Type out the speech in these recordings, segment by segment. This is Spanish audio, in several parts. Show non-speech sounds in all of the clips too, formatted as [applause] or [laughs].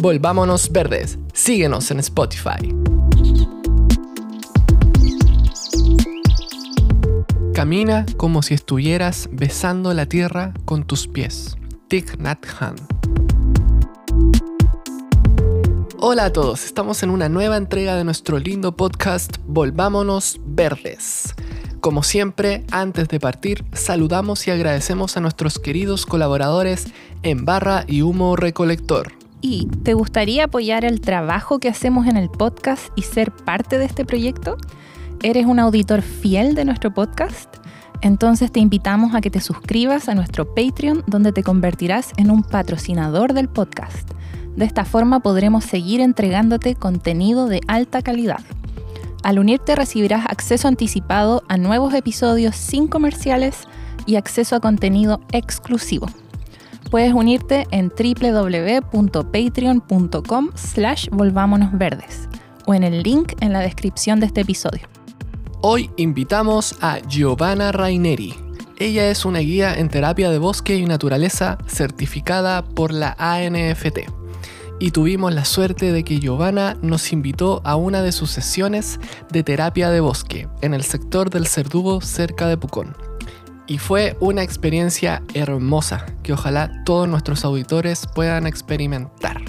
Volvámonos Verdes. Síguenos en Spotify. Camina como si estuvieras besando la tierra con tus pies. Thich Nhat Hanh. Hola a todos, estamos en una nueva entrega de nuestro lindo podcast Volvámonos Verdes. Como siempre, antes de partir, saludamos y agradecemos a nuestros queridos colaboradores en Barra y Humo Recolector. ¿Y te gustaría apoyar el trabajo que hacemos en el podcast y ser parte de este proyecto? ¿Eres un auditor fiel de nuestro podcast? Entonces te invitamos a que te suscribas a nuestro Patreon donde te convertirás en un patrocinador del podcast. De esta forma podremos seguir entregándote contenido de alta calidad. Al unirte recibirás acceso anticipado a nuevos episodios sin comerciales y acceso a contenido exclusivo. Puedes unirte en www.patreon.com slash volvámonosverdes o en el link en la descripción de este episodio. Hoy invitamos a Giovanna Raineri. Ella es una guía en terapia de bosque y naturaleza certificada por la ANFT. Y tuvimos la suerte de que Giovanna nos invitó a una de sus sesiones de terapia de bosque en el sector del Cerdugo cerca de Pucón. Y fue una experiencia hermosa que ojalá todos nuestros auditores puedan experimentar.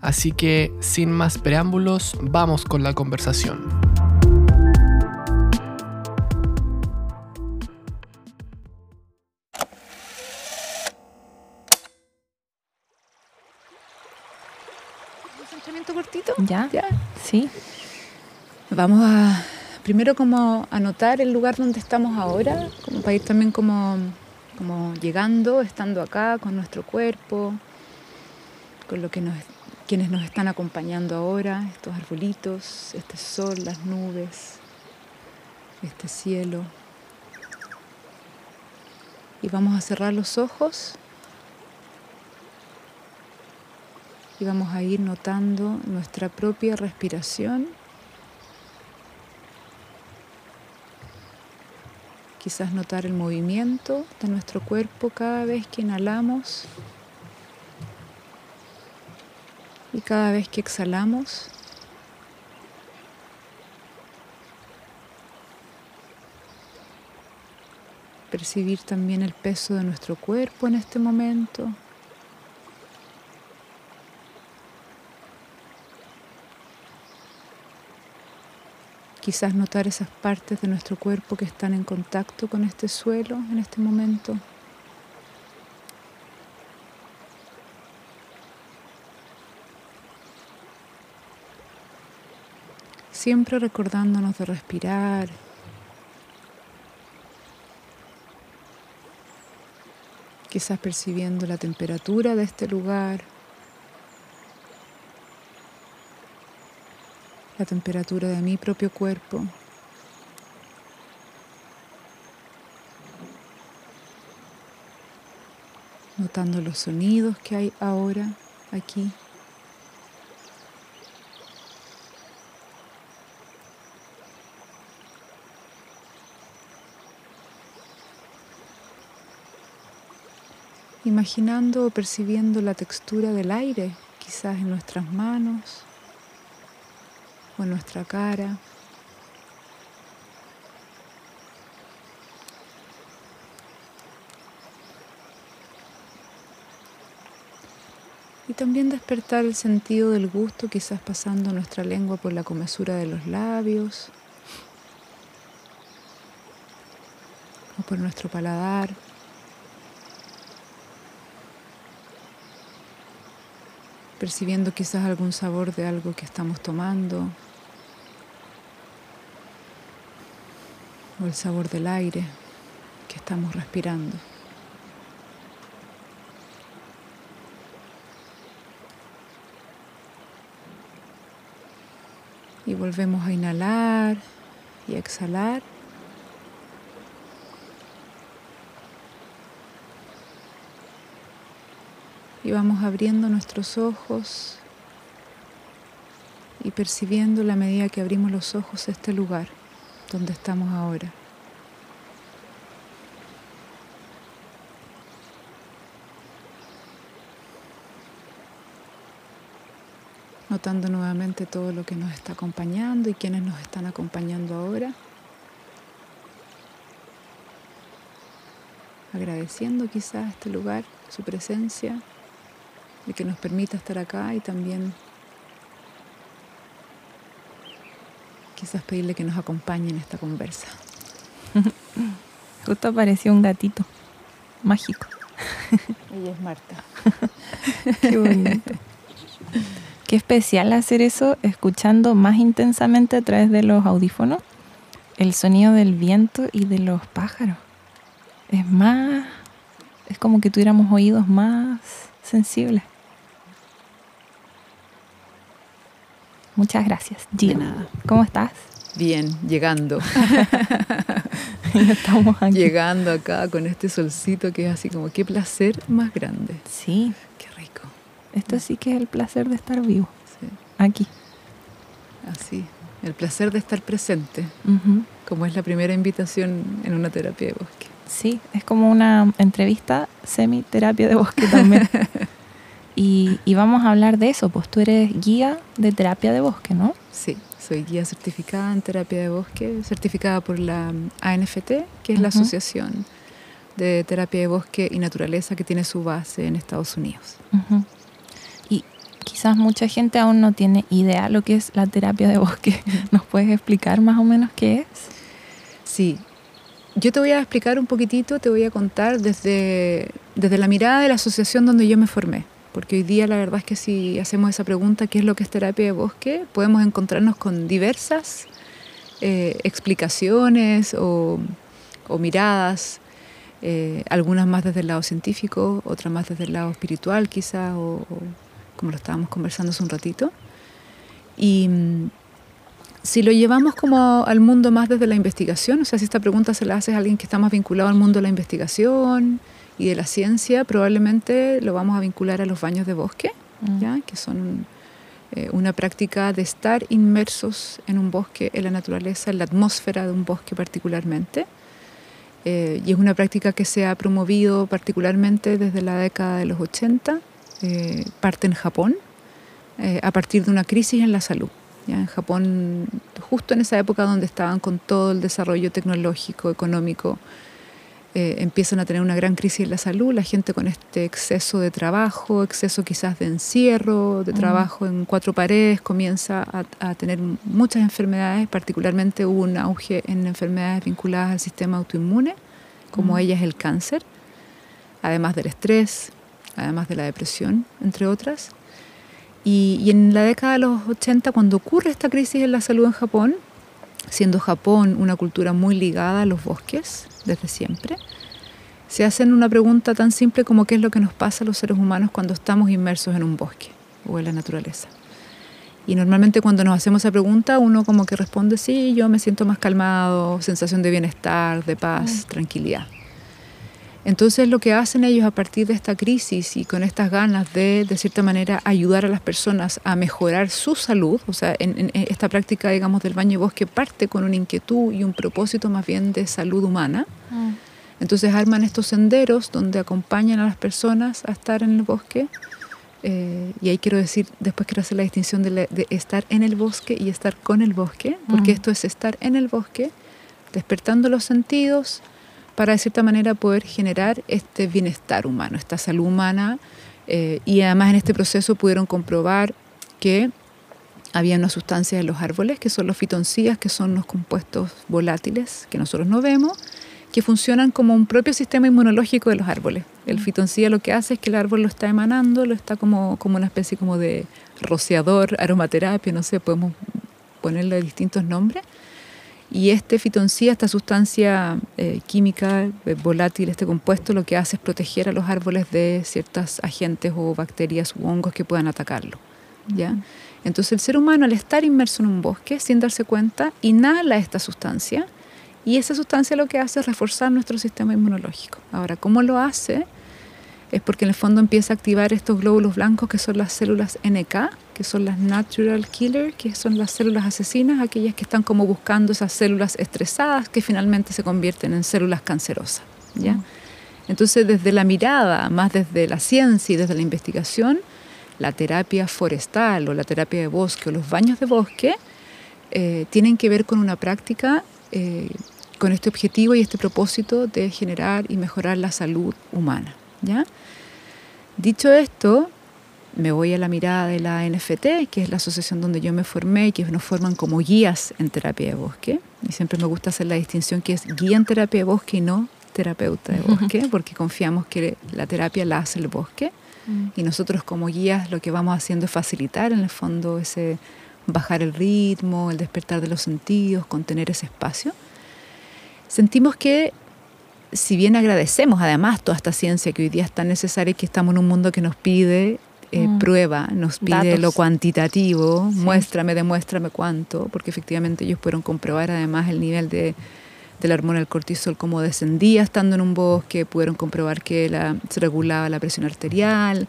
Así que sin más preámbulos, vamos con la conversación. cortito? Ya. ¿Ya? Sí. Vamos a primero como anotar el lugar donde estamos ahora, como para ir también como, como llegando, estando acá con nuestro cuerpo, con lo que nos, quienes nos están acompañando ahora, estos arbolitos, este sol, las nubes, este cielo. Y vamos a cerrar los ojos y vamos a ir notando nuestra propia respiración. Quizás notar el movimiento de nuestro cuerpo cada vez que inhalamos y cada vez que exhalamos. Percibir también el peso de nuestro cuerpo en este momento. Quizás notar esas partes de nuestro cuerpo que están en contacto con este suelo en este momento. Siempre recordándonos de respirar. Quizás percibiendo la temperatura de este lugar. La temperatura de mi propio cuerpo. Notando los sonidos que hay ahora aquí. Imaginando o percibiendo la textura del aire, quizás en nuestras manos nuestra cara. Y también despertar el sentido del gusto, quizás pasando nuestra lengua por la comesura de los labios o por nuestro paladar. percibiendo quizás algún sabor de algo que estamos tomando, o el sabor del aire que estamos respirando. Y volvemos a inhalar y a exhalar. Y vamos abriendo nuestros ojos y percibiendo la medida que abrimos los ojos este lugar donde estamos ahora. notando nuevamente todo lo que nos está acompañando y quienes nos están acompañando ahora. Agradeciendo quizás este lugar, su presencia, de que nos permita estar acá y también quizás pedirle que nos acompañe en esta conversa. [laughs] Justo apareció un gatito mágico. [laughs] Ella es Marta. [laughs] Qué bonito. Qué especial hacer eso escuchando más intensamente a través de los audífonos el sonido del viento y de los pájaros. Es más, es como que tuviéramos oídos más sensibles. Muchas gracias, Gina. ¿Cómo estás? Bien, llegando. [laughs] Estamos aquí. Llegando acá con este solcito que es así como, qué placer más grande. Sí, Qué rico. esto sí que es el placer de estar vivo, Sí, aquí. así. El placer de estar presente, como es la primera invitación en una terapia de bosque. Sí, es como una entrevista semi-terapia de bosque también. [laughs] y, y vamos a hablar de eso, pues tú eres guía de terapia de bosque, ¿no? Sí, soy guía certificada en terapia de bosque, certificada por la ANFT, que es la. Asociación de Terapia de Bosque y Naturaleza que tiene su base en Estados Unidos. Y quizás mucha gente aún no tiene idea lo que es la terapia de bosque. ¿Nos puedes explicar más o menos qué es? Sí, yo te voy a explicar un poquitito, te voy a contar desde, desde la mirada de la asociación donde yo me formé. Porque hoy día la verdad es que si hacemos esa pregunta, ¿qué es lo que es terapia de bosque? Podemos encontrarnos con diversas eh, explicaciones o, o miradas, eh, algunas más desde el lado científico, otras más desde el lado espiritual quizá, o, o como lo estábamos conversando hace un ratito. Y mm, si lo llevamos como al mundo más desde la investigación, o sea, si esta pregunta se la haces a alguien que está más vinculado al mundo de la investigación y de la ciencia, probablemente lo vamos a vincular a los baños de bosque, Mm. ¿ya? que son eh, una práctica de estar inmersos en un bosque, en la naturaleza, en la atmósfera de un bosque particularmente. Eh, y es una práctica que se ha promovido particularmente desde la década de los 80, eh, parte en Japón, eh, a partir de una crisis en la salud. ¿ya? En Japón, justo en esa época donde estaban con todo el desarrollo tecnológico, económico, eh, empiezan a tener una gran crisis en la salud, la gente con este exceso de trabajo, exceso quizás de encierro, de Mm. trabajo en cuatro paredes, comienza a, a tener muchas enfermedades, particularmente hubo un auge en enfermedades vinculadas al sistema autoinmune, como Mm. ella es el cáncer, además del estrés, además de la depresión, entre otras. Y, y en la década de los 80, cuando ocurre esta crisis en la salud en Japón, siendo Japón una cultura muy ligada a los bosques desde siempre, se hacen una pregunta tan simple como qué es lo que nos pasa a los seres humanos cuando estamos inmersos en un bosque o en la naturaleza. Y normalmente cuando nos hacemos esa pregunta, uno como que responde, sí, yo me siento más calmado, sensación de bienestar, de paz, tranquilidad. Entonces lo que hacen ellos a partir de esta crisis y con estas ganas de, de cierta manera, ayudar a las personas a mejorar su salud, o sea, en, en esta práctica, digamos, del baño de bosque parte con una inquietud y un propósito más bien de salud humana. Entonces arman estos senderos donde acompañan a las personas a estar en el bosque. Eh, y ahí quiero decir, después quiero hacer la distinción de, la- de estar en el bosque y estar con el bosque, porque Mm. esto es estar en el bosque, despertando los sentidos, para de cierta manera poder generar este bienestar humano, esta salud humana. eh, y además en este proceso pudieron comprobar que había unas sustancias en los árboles, que son los fitoncidas, que son los compuestos volátiles que nosotros no vemos, que funcionan como un propio sistema inmunológico de los árboles. El fitoncida lo que hace es que el árbol lo está emanando, lo está como, como una especie como de rociador, aromaterapia, no sé, podemos ponerle distintos nombres. Y este fitoncida, esta sustancia eh, química eh, volátil, este compuesto, lo que hace es proteger a los árboles de ciertos agentes o bacterias u hongos que puedan atacarlo. ¿ya? Entonces el ser humano al estar inmerso en un bosque sin darse cuenta inhala esta sustancia y esa sustancia lo que hace es reforzar nuestro sistema inmunológico. Ahora, ¿cómo lo hace? Es porque en el fondo empieza a activar estos glóbulos blancos que son las células NK, que son las natural killer, que son las células asesinas, aquellas que están como buscando esas células estresadas que finalmente se convierten en células cancerosas. ¿ya? Entonces, desde la mirada, más desde la ciencia y desde la investigación, la terapia forestal o la terapia de bosque o los baños de bosque eh, tienen que ver con una práctica eh, con este objetivo y este propósito de generar y mejorar la salud humana. ¿ya? Dicho esto, me voy a la mirada de la NFT, que es la asociación donde yo me formé y que nos forman como guías en terapia de bosque. Y siempre me gusta hacer la distinción que es guía en terapia de bosque y no terapeuta de bosque, porque confiamos que la terapia la hace el bosque. Mm. Y nosotros como guías lo que vamos haciendo es facilitar en el fondo ese bajar el ritmo, el despertar de los sentidos, contener ese espacio. Sentimos que si bien agradecemos además toda esta ciencia que hoy día es tan necesaria y que estamos en un mundo que nos pide eh, mm. prueba, nos pide lo cuantitativo, muéstrame, demuéstrame cuánto, porque efectivamente ellos pudieron comprobar además el nivel de, la hormona del cortisol como descendía estando en un bosque, pudieron comprobar que la, se regulaba la presión arterial,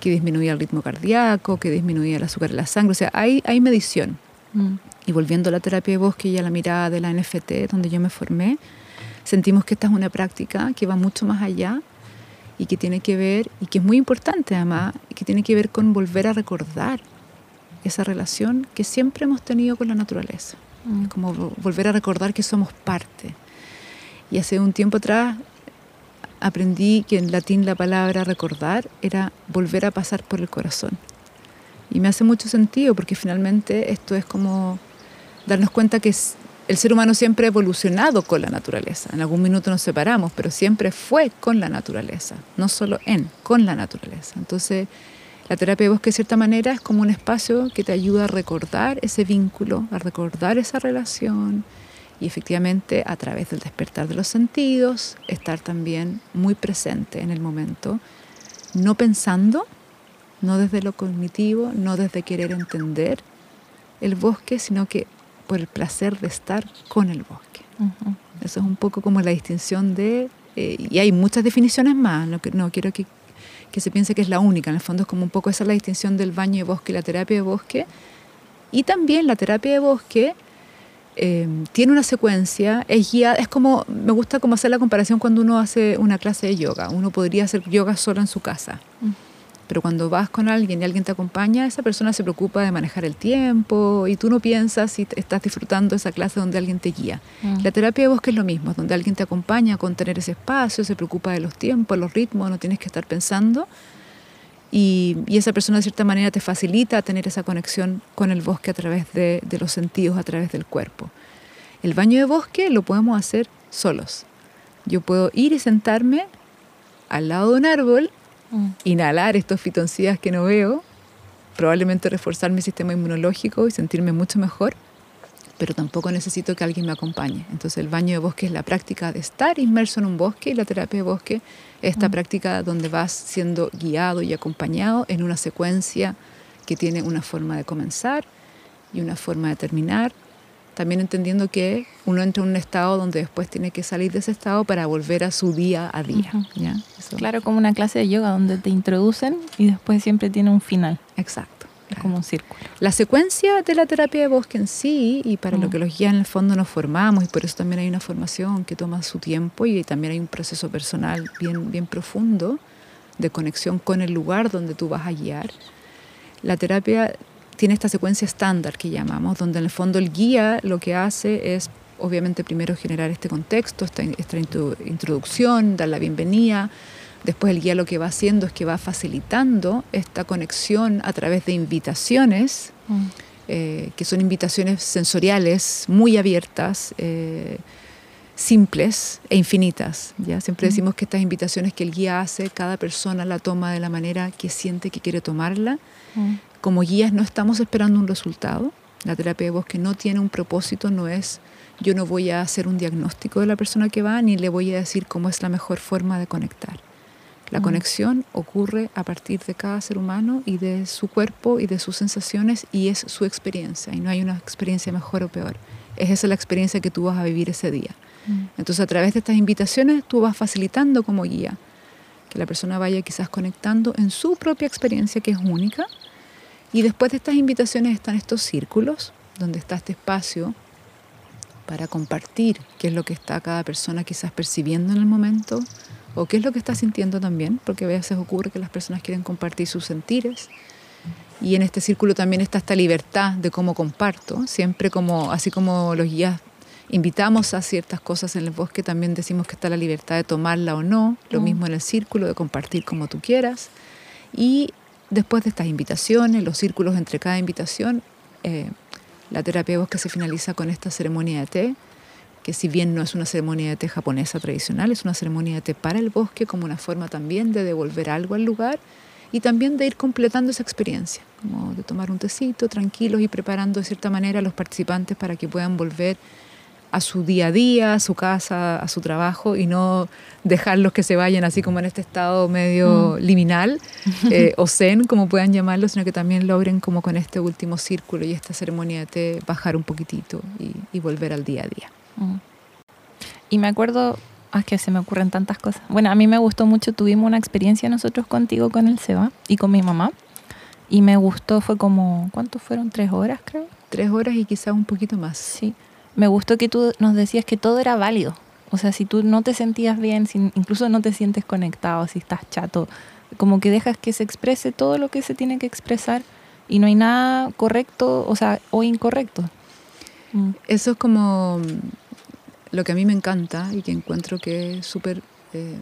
que disminuía el ritmo cardíaco, que disminuía el azúcar en la sangre, o sea, hay, hay medición. Mm. Y volviendo a la terapia de bosque y a la mirada de la NFT, donde yo me formé, sentimos que esta es una práctica que va mucho más allá y que tiene que ver, y que es muy importante además, que tiene que ver con volver a recordar esa relación que siempre hemos tenido con la naturaleza. Mm. como volver a recordar que somos parte. Y hace un tiempo atrás aprendí que en latín la palabra recordar era volver a pasar por el corazón. Y me hace mucho sentido porque finalmente esto es como darnos cuenta que el ser humano siempre ha evolucionado con la naturaleza. En algún minuto nos separamos, pero siempre fue con la naturaleza, no solo en, con la naturaleza. Entonces, la terapia de bosque de cierta manera es como un espacio que te ayuda a recordar ese vínculo, a recordar esa relación y efectivamente a través del despertar de los sentidos, estar también muy presente en el momento, no pensando, no desde lo cognitivo, no desde querer entender el bosque, sino que por el placer de estar con el bosque. Eso es un poco como la distinción de, eh, y hay muchas definiciones más, no, no quiero que, que, se piense que es la única, en el fondo es como un poco esa la distinción del baño de bosque y la terapia de bosque, y también la terapia de bosque eh, tiene una secuencia, es guiada, es como, me gusta como hacer la comparación cuando uno hace una clase de yoga, uno podría hacer yoga solo en su casa. Pero cuando vas con alguien y alguien te acompaña, esa persona se preocupa de manejar el tiempo y tú no piensas si estás disfrutando esa clase donde alguien te guía. Mm. La terapia de bosque es lo mismo, donde alguien te acompaña con tener ese espacio, se preocupa de los tiempos, los ritmos, no tienes que estar pensando. Y, esa persona de cierta manera te facilita tener esa conexión con el bosque a través de, de los sentidos, a través del cuerpo. El baño de bosque lo podemos hacer solos. Yo puedo ir y sentarme al lado de un árbol Mm. inhalar estos fitoncidas que no veo, probablemente reforzar mi sistema inmunológico y sentirme mucho mejor, pero tampoco necesito que alguien me acompañe. Entonces el baño de bosque es la práctica de estar inmerso en un bosque y la terapia de bosque es esta mm. práctica donde vas siendo guiado y acompañado en una secuencia que tiene una forma de comenzar y una forma de terminar también entendiendo que uno entra en un estado donde después tiene que salir de ese estado para volver a su día a día. Claro, como una clase de yoga donde te introducen y después siempre tiene un final. Exacto. Es como un círculo. La secuencia de la terapia de bosque en sí, y para lo que los guías en el fondo nos formamos, y por eso también hay una formación que toma su tiempo y también hay un proceso personal bien, bien profundo de conexión con el lugar donde tú vas a guiar. La terapia tiene esta secuencia estándar que llamamos, donde en el fondo el guía lo que hace es, obviamente, primero generar este contexto, esta, esta introducción, dar la bienvenida. Después el guía lo que va haciendo es que va facilitando esta conexión a través de invitaciones, mm. eh, que son invitaciones sensoriales muy abiertas. Eh, simples e infinitas. ¿ya? Siempre mm. decimos que estas invitaciones que el guía hace, cada persona la toma de la manera que siente que quiere tomarla. Mm como guías no estamos esperando un resultado. La terapia de bosque no tiene un propósito, no es yo no voy a hacer un diagnóstico de la persona que va ni le voy a decir cómo es la mejor forma de conectar. La conexión ocurre a partir de cada ser humano y de su cuerpo y de sus sensaciones y es su experiencia y no hay una experiencia mejor o peor. Es esa la experiencia que tú vas a vivir ese día. Entonces a través de estas invitaciones tú vas facilitando como guía que la persona vaya quizás conectando en su propia experiencia que es única y después de estas invitaciones están estos círculos, donde está este espacio para compartir qué es lo que está cada persona quizás percibiendo en el momento o qué es lo que está sintiendo también, porque a veces ocurre que las personas quieren compartir sus sentires Y en este círculo también está esta libertad de cómo comparto, siempre como, así como los guías invitamos a ciertas cosas en el bosque, también decimos que está la libertad de tomarla o no, lo Mm. mismo en el círculo, de compartir como tú quieras. Y después de estas invitaciones, los círculos entre cada invitación, eh, la terapia bosque se finaliza con esta ceremonia de té, que si bien no es una ceremonia de té japonesa tradicional, es una ceremonia de té para el bosque como una forma también de devolver algo al lugar y también de ir completando esa experiencia, como de tomar un tecito tranquilos y preparando de cierta manera a los participantes para que puedan volver a su día a día, a su casa, a su trabajo y no dejarlos que se vayan así como en este estado medio liminal [laughs] eh, o zen, como puedan llamarlo, sino que también logren como con este último círculo y esta ceremonia de té bajar un poquitito y, y volver al día a día. Mm. Y me acuerdo, ah, es que se me ocurren tantas cosas. Bueno, a mí me gustó mucho, tuvimos una experiencia nosotros contigo con el Seba y con mi mamá. Y me gustó, fue como, ¿cuántos fueron? ¿Tres horas, creo? Tres horas y quizás un poquito más. Sí. Me gustó que tú nos decías que todo era válido. O sea, si tú no te sentías bien, si incluso no te sientes conectado, si estás chato, como que dejas que se exprese todo lo que se tiene que expresar y no hay nada correcto, o sea, o incorrecto. Mm. Eso es como lo que a mí me encanta y que encuentro que es súper eh,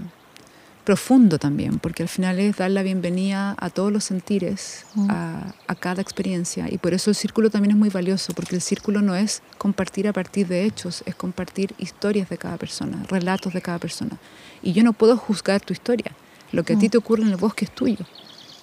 profundo también, porque al final es dar la bienvenida a todos los sentires, Mm. a, a cada experiencia. Y por eso el círculo también es muy valioso, porque el círculo no es compartir a partir de hechos, es compartir historias de cada persona, relatos de cada persona. Y yo no puedo juzgar tu historia. Lo que a ti Mm. te ocurre en el bosque es tuyo.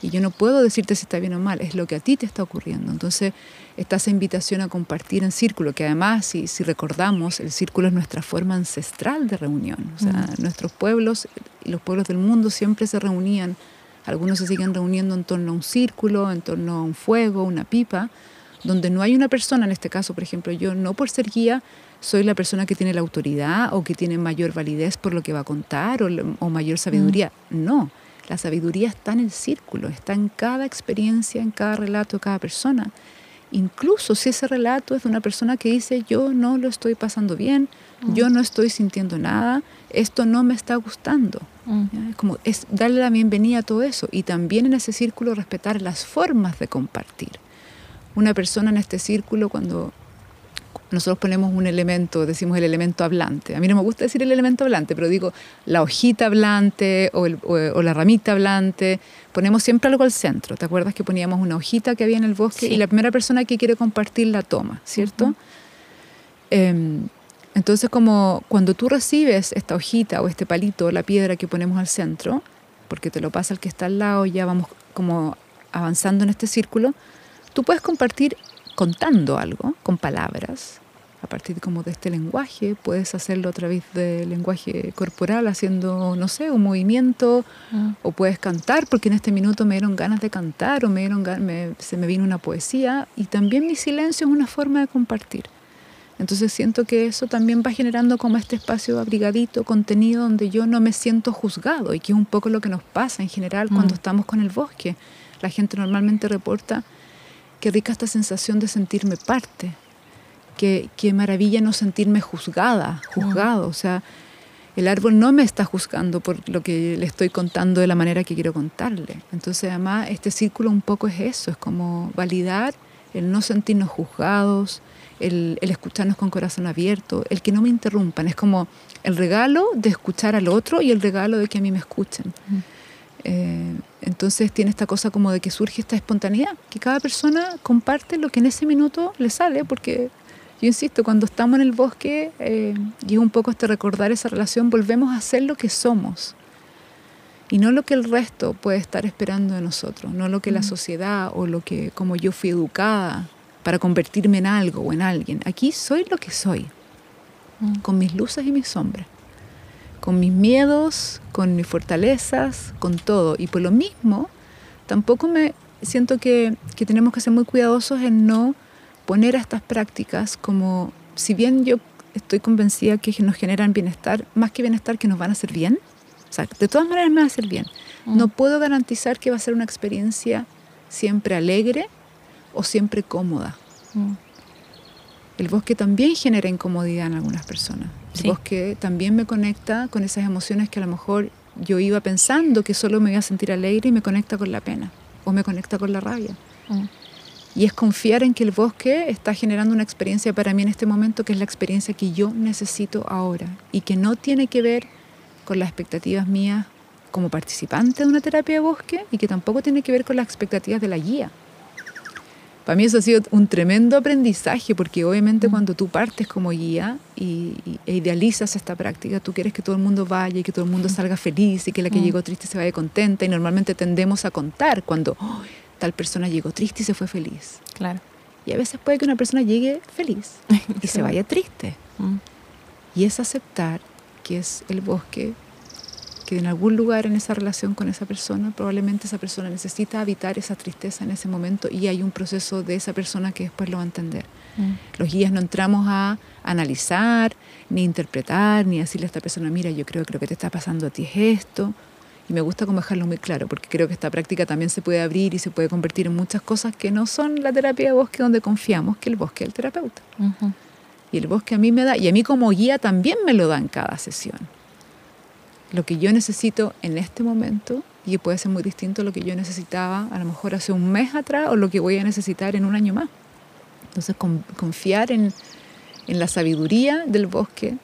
Y yo no puedo decirte si está bien o mal, es lo que a ti te está ocurriendo. Entonces, está esa invitación a compartir en círculo, que además, si, si recordamos, el círculo es nuestra forma ancestral de reunión. O sea, Mm. nuestros pueblos y los pueblos del mundo siempre se reunían. Algunos se siguen reuniendo en torno a un círculo, en torno a un fuego, una pipa, donde no hay una persona, en este caso, por ejemplo, yo no por ser guía soy la persona que tiene la autoridad o que tiene mayor validez por lo que va a contar o, o mayor sabiduría. No, la sabiduría está en el círculo, está en cada experiencia, en cada relato de cada persona. Incluso si ese relato es de una persona que dice yo no lo estoy pasando bien, yo no estoy sintiendo nada, esto no me está gustando. Mm. Es como es darle la bienvenida a todo eso y también en ese círculo respetar las formas de compartir. Una persona en este círculo cuando nosotros ponemos un elemento, decimos el elemento hablante. A mí no me gusta decir el elemento hablante, pero digo la hojita hablante o, el- o- o la ramita hablante. Ponemos siempre algo al centro. ¿Te acuerdas que poníamos una hojita que había en el bosque Sí. y la primera persona que quiere compartir la toma, ¿cierto? Ujú. Em, entonces, como cuando tú recibes esta hojita o este palito, la piedra que ponemos al centro, porque te lo pasa el que está al lado, ya vamos como avanzando en este círculo, tú puedes compartir contando algo con palabras, a partir como de este lenguaje, puedes hacerlo a través del lenguaje corporal, haciendo, no sé, un movimiento, Mm. o puedes cantar, porque en este minuto me dieron ganas de cantar, o me dieron me- se me vino una poesía, y también mi silencio es una forma de compartir. Entonces siento que eso también va generando como este espacio abrigadito, contenido donde yo no me siento juzgado y que es un poco lo que nos pasa en general cuando Mm. estamos con el bosque. La gente normalmente reporta qué rica esta sensación de sentirme parte, qué, qué maravilla no sentirme juzgada, juzgado. O sea, el árbol no me está juzgando por lo que le estoy contando de la manera que quiero contarle. Entonces además este círculo un poco es eso, es como validar el no sentirnos juzgados, el, el escucharnos con corazón abierto, el que no me interrumpan. Es como el regalo de escuchar al otro y el regalo de que a mí me escuchen. Eh, entonces tiene esta cosa como de que surge esta espontaneidad, que cada persona comparte lo que en ese minuto le sale, porque yo insisto, cuando estamos en el bosque eh, y es un poco este recordar esa relación, volvemos a ser lo que somos y no lo que el resto puede estar esperando de nosotros, no lo que la Mm. sociedad o lo que como yo fui educada para convertirme en algo o en alguien. Aquí soy lo que soy, Mm. con mis luces y mis sombras, con mis miedos, con mis fortalezas, con todo. Y por lo mismo, tampoco me siento que, que tenemos que ser muy cuidadosos en no poner a estas prácticas como, si bien yo estoy convencida que nos generan bienestar, más que bienestar que nos van a hacer bien, o sea, de todas maneras me va a hacer bien. Mm. No puedo garantizar que va a ser una experiencia siempre alegre o siempre cómoda. Mm. El bosque también genera incomodidad en algunas personas. El Sí. bosque también me conecta con esas emociones que a lo mejor yo iba pensando que solo me iba a sentir alegre y me conecta con la pena o me conecta con la rabia. Mm. Y es confiar en que el bosque está generando una experiencia para mí en este momento que es la experiencia que yo necesito ahora y que no tiene que ver con las expectativas mías como participante de una terapia de bosque y que tampoco tiene que ver con las expectativas de la guía. Para mí eso ha sido un tremendo aprendizaje porque obviamente cuando tú partes como guía y, e idealizas esta práctica, tú quieres que todo el mundo vaya y que todo el mundo salga feliz y que la que llegó triste se vaya contenta y normalmente tendemos a contar cuando tal persona llegó triste y se fue feliz. Claro. Y a veces puede que una persona llegue feliz [laughs] y se vaya triste. Mm. Y es aceptar que es el bosque que en algún lugar en esa relación con esa persona, probablemente esa persona necesita habitar esa tristeza en ese momento y hay un proceso de esa persona que después lo va a entender. Mm. Los guías no entramos a analizar, ni interpretar, ni decirle a esta persona, mira, yo creo que lo que te está pasando a ti es esto. Y me gusta como dejarlo muy claro, porque creo que esta práctica también se puede abrir y se puede convertir en muchas cosas que no son la terapia de bosque donde confiamos que el bosque es el terapeuta. Y el bosque a mí me da, y a mí como guía también me lo da en cada sesión. Lo que yo necesito en este momento, y puede ser muy distinto a lo que yo necesitaba a lo mejor hace un mes atrás o lo que voy a necesitar en un año más. Entonces, con- confiar en, en la sabiduría del bosque,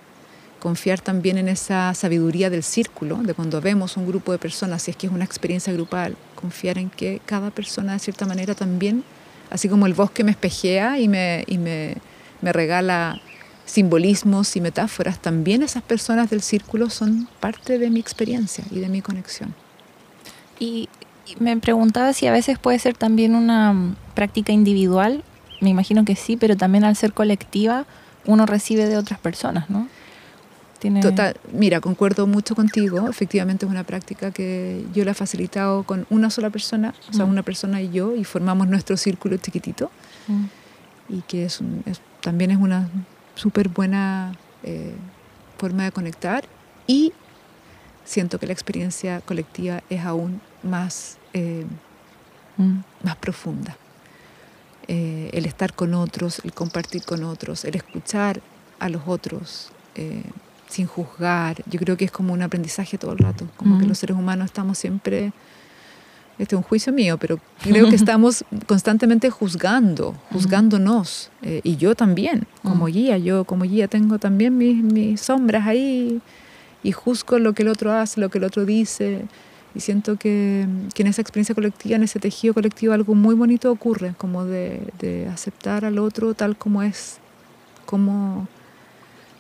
confiar también en esa sabiduría del círculo, de cuando vemos un grupo de personas, si es que es una experiencia grupal, confiar en que cada persona de cierta manera también, así como el bosque me espejea y me, y me, me regala simbolismos y metáforas, también esas personas del círculo son parte de mi experiencia y de mi conexión. Y, y me preguntaba si a veces puede ser también una práctica individual. Me imagino que sí, pero también al ser colectiva uno recibe de otras personas, ¿no? Tiene... Total, mira, concuerdo mucho contigo. Efectivamente es una práctica que yo la he facilitado con una sola persona, o sea, Mm. una persona y yo, y formamos nuestro círculo chiquitito. Mm. y que es, un- es- también es una súper buena eh, forma de conectar y siento que la experiencia colectiva es aún más, eh, Mm. más profunda. Eh, el estar con otros, el compartir con otros, el escuchar a los otros eh, sin juzgar, yo creo que es como un aprendizaje todo el rato, como que Mm. los seres humanos estamos siempre este es un juicio mío, pero creo que [laughs] estamos constantemente juzgando, juzgándonos. eh, y yo también, como Mm. guía, yo como guía tengo también mis, mis sombras ahí y juzgo lo que el otro hace, lo que el otro dice. Y siento que, que en esa experiencia colectiva, en ese tejido colectivo, algo muy bonito ocurre, como de, de aceptar al otro tal como es, como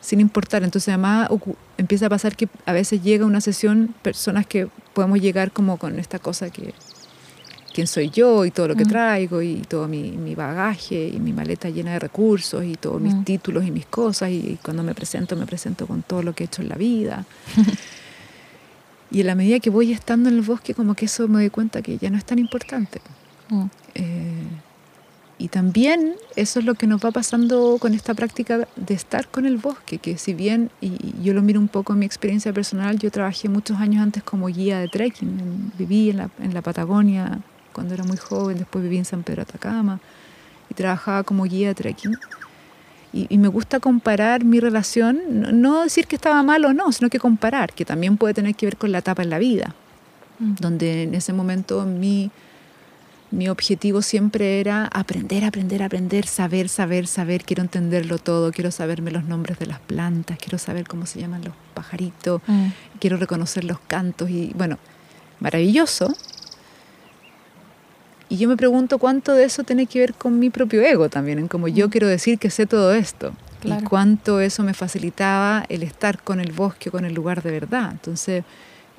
sin importar. Entonces además empieza a pasar que a veces llega una sesión personas que podemos llegar como con esta cosa que quién soy yo y todo lo que Mm. traigo y todo mi, mi bagaje y mi maleta llena de recursos y todos mis Mm. títulos y mis cosas y, y cuando me presento me presento con todo lo que he hecho en la vida. [laughs] y en la medida que voy estando en el bosque como que eso me doy cuenta que ya no es tan importante. Mm. Eh, y también eso es lo que nos va pasando con esta práctica de estar con el bosque, que si bien, y yo lo miro un poco en mi experiencia personal, yo trabajé muchos años antes como guía de trekking, viví en la, en la Patagonia cuando era muy joven, después viví en San Pedro Atacama y trabajaba como guía de trekking. Y, y me gusta comparar mi relación, no, no decir que estaba mal o no, sino que comparar, que también puede tener que ver con la etapa en la vida Mm. donde en ese momento mi, mi objetivo siempre era aprender, aprender, aprender, saber, saber, saber, quiero entenderlo todo, quiero saberme los nombres de las plantas, quiero saber cómo se llaman los pajaritos, Mm. quiero reconocer los cantos y bueno, maravilloso. Y yo me pregunto cuánto de eso tiene que ver con mi propio ego también, en cómo yo Mm. quiero decir que sé todo esto. Claro. Y cuánto eso me facilitaba el estar con el bosque, con el lugar de verdad. Entonces,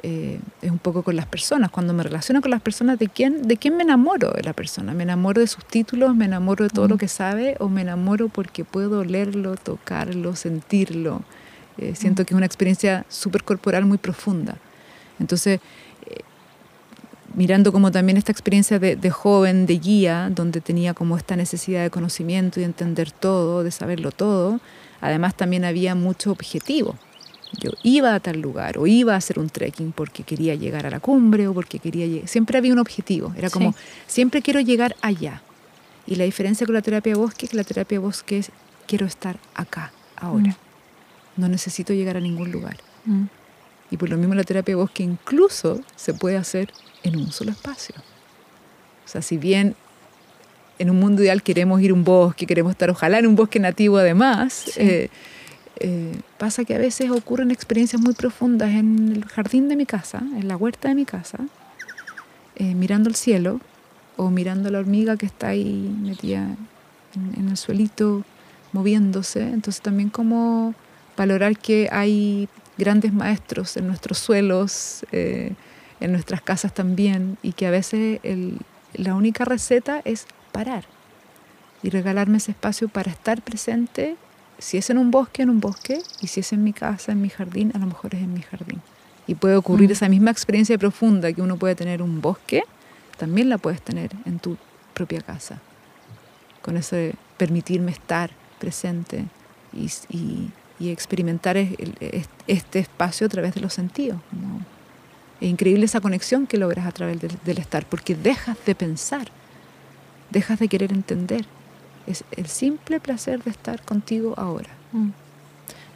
eh, es un poco con las personas. Cuando me relaciono con las personas, ¿de quién, ¿de quién me enamoro de la persona? ¿Me enamoro de sus títulos? ¿Me enamoro de todo lo que sabe? ¿O me enamoro porque puedo olerlo, tocarlo, sentirlo? Eh, siento que es una experiencia súper corporal muy profunda. Entonces, eh, mirando como también esta experiencia de, de joven, de guía, donde tenía como esta necesidad de conocimiento y de entender todo, de saberlo todo, además también había mucho objetivo. Yo iba a tal lugar o iba a hacer un trekking porque quería llegar a la cumbre o porque quería llegar. Siempre había un objetivo. Era como, Sí. siempre quiero llegar allá. Y la diferencia con la terapia bosque es que la terapia bosque es, quiero estar acá, ahora. No necesito llegar a ningún lugar. Mm. Y por lo mismo la terapia bosque incluso se puede hacer en un solo espacio. O sea, si bien en un mundo ideal queremos ir a un bosque, queremos estar ojalá en un bosque nativo además. Eh, eh, pasa que a veces ocurren experiencias muy profundas en el jardín de mi casa, en la huerta de mi casa, eh, mirando el cielo o mirando la hormiga que está ahí metida en, el suelito, moviéndose. Entonces también como valorar que hay grandes maestros en nuestros suelos, en nuestras casas también, y que a veces la única receta es parar y regalarme ese espacio para estar presente, si es en un bosque, en un bosque, y si es en mi casa, en mi jardín, a lo mejor es en mi jardín. Y puede ocurrir mm. esa misma experiencia profunda que uno puede tener en un bosque, también la puedes tener en tu propia casa. Con eso de permitirme estar presente y, experimentar este espacio a través de los sentidos. Es increíble esa conexión que logras a través del estar, porque dejas de pensar dejas de querer entender. Es el simple placer de estar contigo ahora. Mm.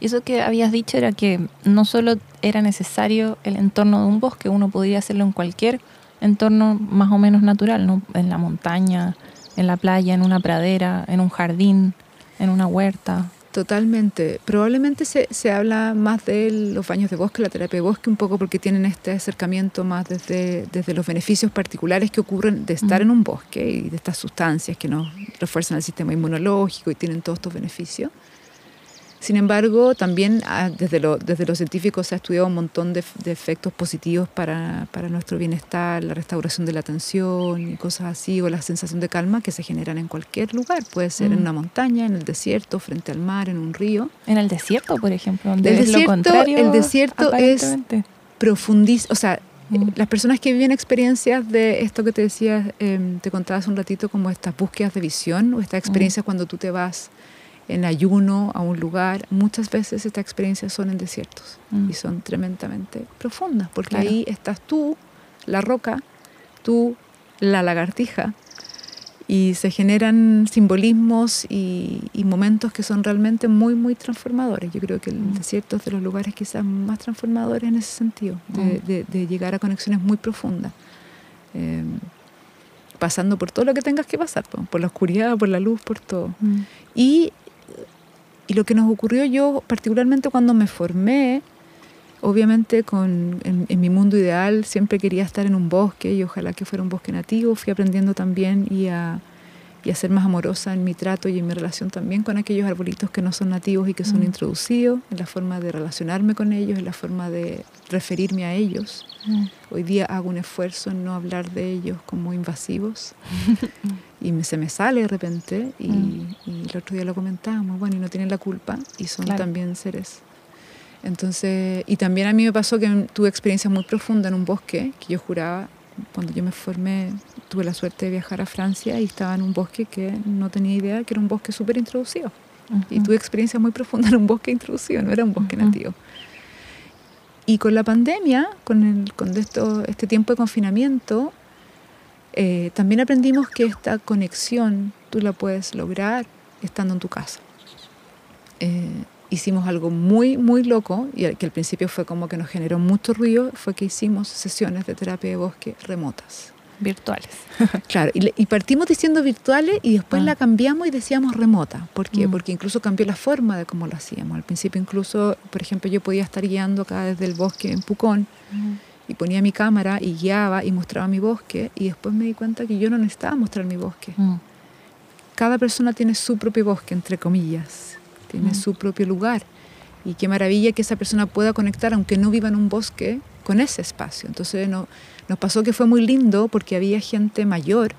Y eso que habías dicho era que no solo era necesario el entorno de un bosque, uno podría hacerlo en cualquier entorno más o menos natural, ¿no? en la montaña, en la playa, en una pradera, en un jardín, en una huerta. Totalmente. Probablemente se, se, habla más de los baños de bosque, la terapia de bosque, un poco porque tienen este acercamiento más desde, desde los beneficios particulares que ocurren de estar en un bosque y de estas sustancias que nos refuerzan el sistema inmunológico y tienen todos estos beneficios. Sin embargo, también ah, desde lo, desde los científicos se ha estudiado un montón de, efectos positivos para, para, nuestro bienestar, la restauración de la atención y cosas así, o la sensación de calma que se generan en cualquier lugar. Puede ser en mm. una montaña, en el desierto, frente al mar, en un río. En el desierto, por ejemplo, donde el es desierto, lo contrario. El desierto es profundísimo, o sea, mm. las personas que viven experiencias de esto que te decía, em, te contaba hace un ratito, como estas búsquedas de visión o estas mm. experiencias cuando tú te vas en ayuno a un lugar, muchas veces estas experiencias son en desiertos mm. y son tremendamente profundas, porque ahí estás tú, la roca, tú, la lagartija, y se generan simbolismos y, momentos que son realmente muy, muy transformadores. Yo creo que el mm. desierto es de los lugares quizás más transformadores en ese sentido, de, mm. llegar a conexiones muy profundas. Em, pasando por todo lo que tengas que pasar, por la oscuridad, por la luz, por todo. Y y lo que nos ocurrió yo, particularmente cuando me formé, obviamente con, en, mi mundo ideal siempre quería estar en un bosque y ojalá que fuera un bosque nativo, fui aprendiendo también y a, y a ser más amorosa en mi trato y en mi relación también con aquellos arbolitos que no son nativos y que son mm. introducidos, en la forma de relacionarme con ellos, en la forma de referirme a ellos. Mm. Hoy día hago un esfuerzo en no hablar de ellos como invasivos [laughs] y se me sale de repente y, mm. y, el otro día lo comentábamos, bueno, y no tienen la culpa y son también seres. Entonces, y también a mí me pasó que tuve experiencia muy profunda en un bosque que yo juraba, cuando yo me formé, tuve la suerte de viajar a Francia y estaba en un bosque que no tenía idea que era un bosque súper introducido. Y tuve experiencia muy profunda en un bosque introducido, no era un bosque nativo. Y con la pandemia, con, el, con esto, este tiempo de confinamiento, eh, también aprendimos que esta conexión tú la puedes lograr estando en tu casa. Eh, hicimos algo muy, muy loco y que al principio fue como que nos generó mucho ruido, fue que hicimos sesiones de terapia de bosque remotas. Virtuales. [laughs] claro, y, partimos diciendo virtuales y después ah. la cambiamos y decíamos remota. ¿Por qué? Mm. Porque incluso cambió la forma de cómo lo hacíamos. Al principio incluso, por ejemplo, yo podía estar guiando acá desde el bosque en Pucón y ponía mi cámara y guiaba y mostraba mi bosque y después me di cuenta que yo no necesitaba mostrar mi bosque. Mm. Cada persona tiene su propio bosque, entre comillas, tiene mm. su propio lugar y qué maravilla que esa persona pueda conectar, aunque no viva en un bosque, con ese espacio. Entonces no, nos pasó que fue muy lindo porque había gente mayor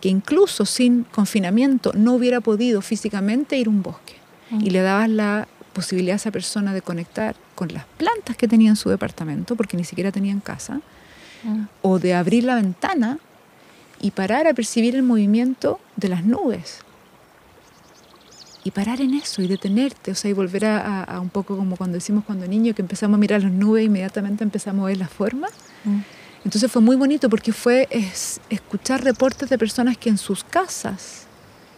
que incluso sin confinamiento no hubiera podido físicamente ir a un bosque. Mm. Y le dabas la posibilidad a esa persona de conectar con las plantas que tenía en su departamento, porque ni siquiera tenían casa, mm. o de abrir la ventana y parar a percibir el movimiento de las nubes. Y parar en eso y detenerte, o sea, y volver a, un poco como cuando decimos cuando niño que empezamos a mirar las nubes e inmediatamente empezamos a ver la forma. Mm. Entonces fue muy bonito porque fue escuchar reportes de personas que en sus casas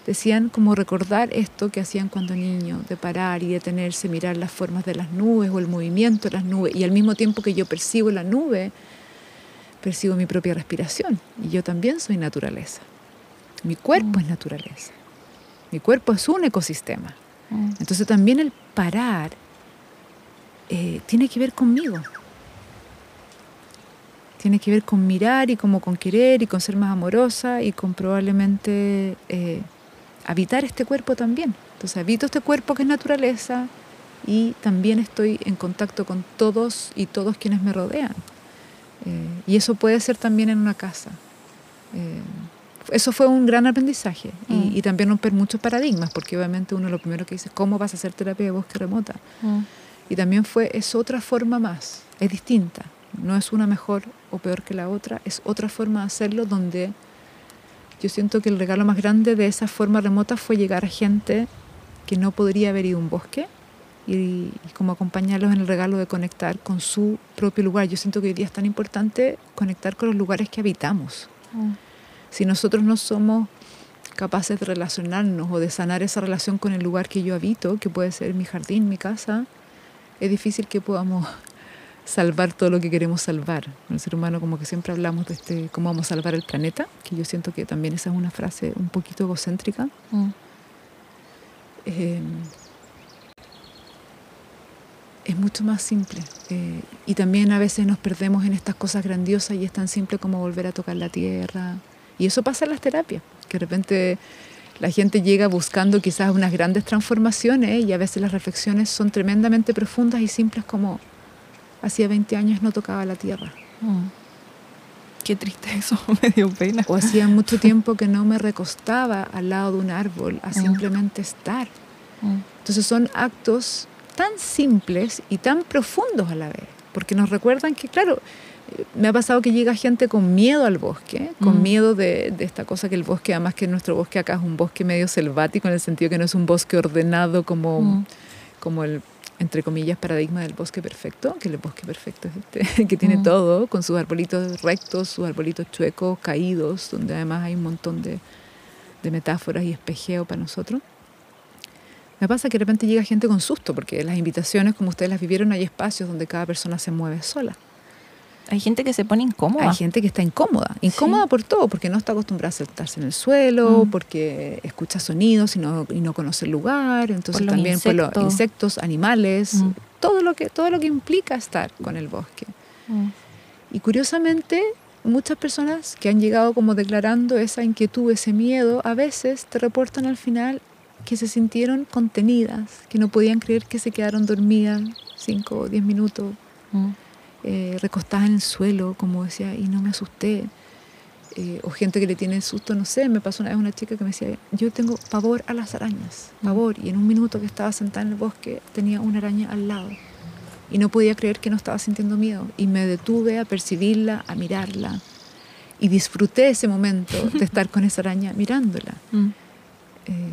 decían como recordar esto que hacían cuando niños, de parar y detenerse, mirar las formas de las nubes o el movimiento de las nubes. Y al mismo tiempo que yo percibo la nube, percibo mi propia respiración. Y yo también soy naturaleza. Mi cuerpo Mm. es naturaleza. Mi cuerpo es un ecosistema. Mm. Entonces también el parar eh, tiene que ver conmigo. Tiene que ver con mirar y como con querer y con ser más amorosa y con probablemente eh, habitar este cuerpo también. Entonces habito este cuerpo que es naturaleza y también estoy en contacto con todos y todos quienes me rodean. Eh, y eso puede ser también en una casa. Eh, eso fue un gran aprendizaje y, Mm. y también romper muchos paradigmas, porque obviamente uno lo primero que dice es cómo vas a hacer terapia de bosque remota. Mm. Y también fue, es otra forma más, es distinta, no es una mejor o peor que la otra, es otra forma de hacerlo donde yo siento que el regalo más grande de esa forma remota fue llegar a gente que no podría haber ido a un bosque y, y como acompañarlos en el regalo de conectar con su propio lugar. Yo siento que hoy día es tan importante conectar con los lugares que habitamos. Mm. Si nosotros no somos capaces de relacionarnos o de sanar esa relación con el lugar que yo habito, que puede ser mi jardín, mi casa, es difícil que podamos salvar todo lo que queremos salvar. El ser humano como que siempre hablamos de este cómo vamos a salvar el planeta, que yo siento que también esa es una frase un poquito egocéntrica. Mm. Eh, es mucho más simple. Eh, y también a veces nos perdemos en estas cosas grandiosas y es tan simple como volver a tocar la tierra. Y eso pasa en las terapias, que de repente la gente llega buscando quizás unas grandes transformaciones y a veces las reflexiones son tremendamente profundas y simples como hacía 20 años no tocaba la tierra. Mm. Qué triste [laughs] eso, me dio pena. O hacía mucho tiempo que no me recostaba al lado de un árbol a Mm. simplemente estar. Mm. Entonces son actos tan simples y tan profundos a la vez, porque nos recuerdan que, claro, me ha pasado que llega gente con miedo al bosque, con Mm. miedo de, de esta cosa que el bosque, además que nuestro bosque acá es un bosque medio selvático, en el sentido que no es un bosque ordenado como, Mm. como el, entre comillas, paradigma del bosque perfecto, que el bosque perfecto es este, [laughs] que tiene Mm. todo, con sus arbolitos rectos, sus arbolitos chuecos, caídos, donde además hay un montón de, de metáforas y espejeo para nosotros. Me pasa que de repente llega gente con susto, porque las invitaciones, como ustedes las vivieron, hay espacios donde cada persona se mueve sola. Hay gente que se pone incómoda. Hay gente que está incómoda, incómoda Sí. por todo, porque no está acostumbrada a sentarse en el suelo, Mm. porque escucha sonidos y no, y no conoce el lugar, entonces los también por los insectos. insectos, animales, Mm. todo, lo que, todo lo que implica estar con el bosque. Mm. Y curiosamente, muchas personas que han llegado como declarando esa inquietud, ese miedo, a veces te reportan al final que se sintieron contenidas, que no podían creer que se quedaron dormidas cinco o diez minutos, Mm. Eh, recostadas en el suelo, como decía, y no me asusté. Eh, o gente que le tiene susto, no sé, me pasó una vez una chica que me decía, yo tengo pavor a las arañas, Mm. pavor, y en un minuto que estaba sentada en el bosque tenía una araña al lado y no podía creer que no estaba sintiendo miedo y me detuve a percibirla, a mirarla y disfruté ese momento [laughs] de estar con esa araña mirándola. Mm. Eh,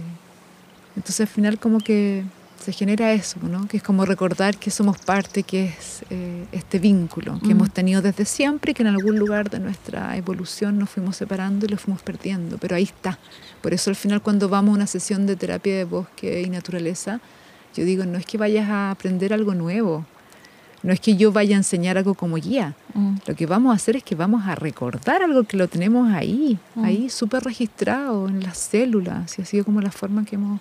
entonces al final como que se genera eso, ¿no? que es como recordar que somos parte, que es eh, este vínculo que Mm. hemos tenido desde siempre y que en algún lugar de nuestra evolución nos fuimos separando y lo fuimos perdiendo, pero ahí está. Por eso al final cuando vamos a una sesión de terapia de bosque y naturaleza, yo digo, no es que vayas a aprender algo nuevo, no es que yo vaya a enseñar algo como guía, Mm. lo que vamos a hacer es que vamos a recordar algo que lo tenemos ahí, Mm. ahí súper registrado en las células, y ha sido como la forma que hemos,